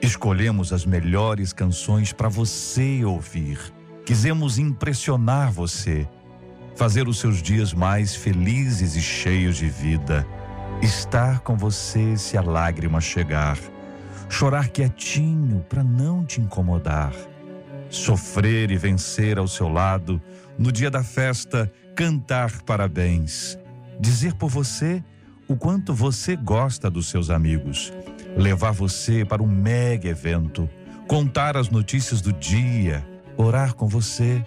Speaker 1: Escolhemos as melhores canções para você ouvir. Quisemos impressionar você, fazer os seus dias mais felizes e cheios de vida. Estar com você se a lágrima chegar. Chorar quietinho para não te incomodar sofrer e vencer ao seu lado, no dia da festa, cantar parabéns, dizer por você o quanto você gosta dos seus amigos, levar você para um mega evento, contar as notícias do dia, orar com você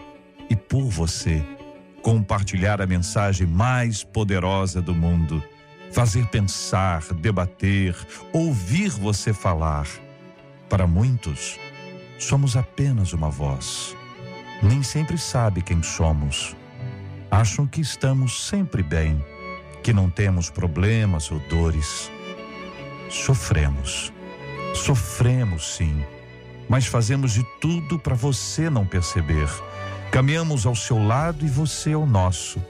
Speaker 1: e por você, compartilhar a mensagem mais poderosa do mundo, fazer pensar, debater, ouvir você falar. Para muitos, somos apenas uma voz. Nem sempre sabe quem somos. Acham que estamos sempre bem, que não temos problemas ou dores. Sofremos. Sofremos sim, mas fazemos de tudo para você não perceber. Caminhamos ao seu lado e você ao nosso.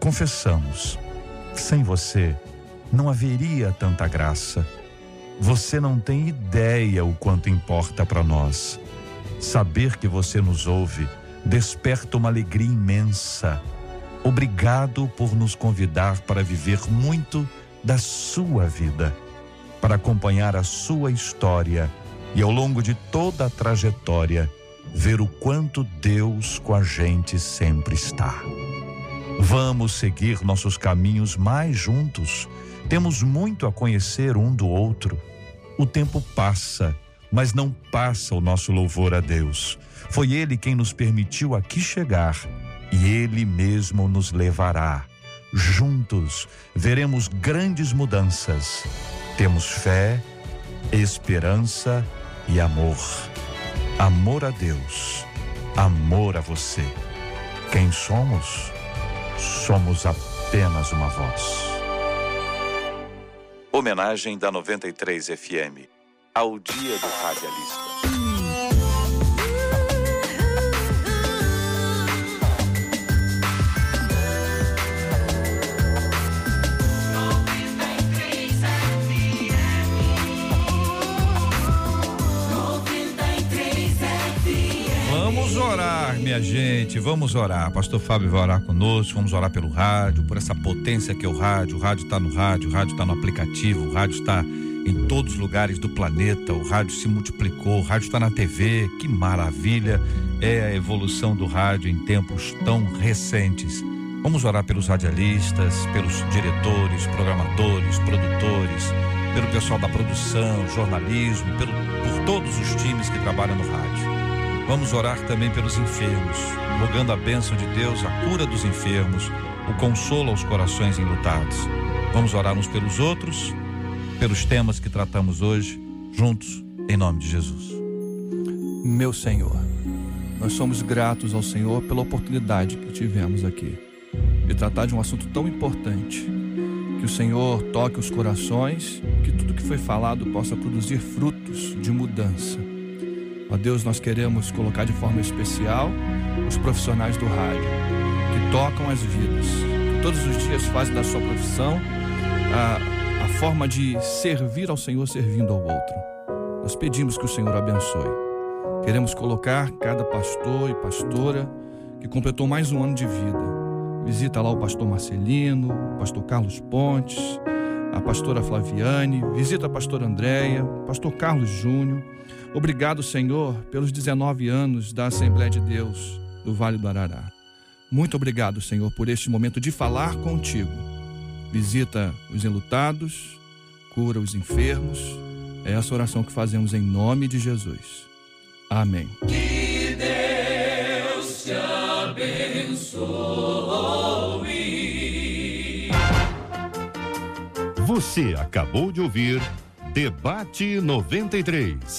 Speaker 1: Confessamos. Sem você, não haveria tanta graça. Você não tem ideia o quanto importa para nós. Saber que você nos ouve desperta uma alegria imensa. Obrigado por nos convidar para viver muito da sua vida, para acompanhar a sua história e ao longo de toda a trajetória ver o quanto Deus com a gente sempre está. Vamos seguir nossos caminhos mais juntos. Temos muito a conhecer um do outro. O tempo passa, mas não passa o nosso louvor a Deus. Foi Ele quem nos permitiu aqui chegar e Ele mesmo nos levará. Juntos veremos grandes mudanças. Temos fé, esperança e amor. Amor a Deus, amor a você.
Speaker 3: Quem somos? Somos apenas uma voz.
Speaker 1: Homenagem da 93 FM ao Dia do Radialista. Vamos orar, minha gente, vamos orar. Pastor Fábio vai orar conosco, vamos orar pelo rádio, por essa potência que é o rádio. O rádio está no rádio, o rádio está no aplicativo, o rádio está em todos os lugares do planeta, o rádio se multiplicou, o rádio está na TV. Que maravilha é a evolução do rádio em tempos tão recentes. Vamos orar pelos radialistas, pelos diretores, programadores, produtores, pelo pessoal da produção, jornalismo, pelo, por todos os times que trabalham no rádio. Vamos orar também pelos enfermos, rogando a bênção de Deus, a cura dos enfermos, o consolo aos corações enlutados. Vamos orar uns pelos outros, pelos temas que tratamos hoje, juntos, em nome de Jesus.
Speaker 4: Meu Senhor, nós somos gratos ao Senhor pela oportunidade que tivemos aqui de tratar de um assunto tão importante. Que o Senhor toque os corações, que tudo que foi falado possa produzir frutos de mudança. Ó Deus, nós queremos colocar de forma especial os profissionais do rádio, que tocam as vidas, que todos os dias fazem da sua profissão a, a forma de servir ao Senhor servindo ao outro. Nós pedimos que o Senhor abençoe. Queremos colocar cada pastor e pastora que completou mais um ano de vida. Visita lá o pastor Marcelino, o pastor Carlos Pontes, a pastora Flaviane, visita a pastora Andréia, pastor Carlos Júnior. Obrigado, Senhor, pelos 19 anos da Assembleia de Deus do Vale do Arará. Muito obrigado, Senhor, por este momento de falar contigo. Visita os enlutados, cura os enfermos. É essa oração que fazemos em nome de Jesus. Amém.
Speaker 8: Que Deus te abençoe.
Speaker 3: Você acabou de ouvir Debate 93.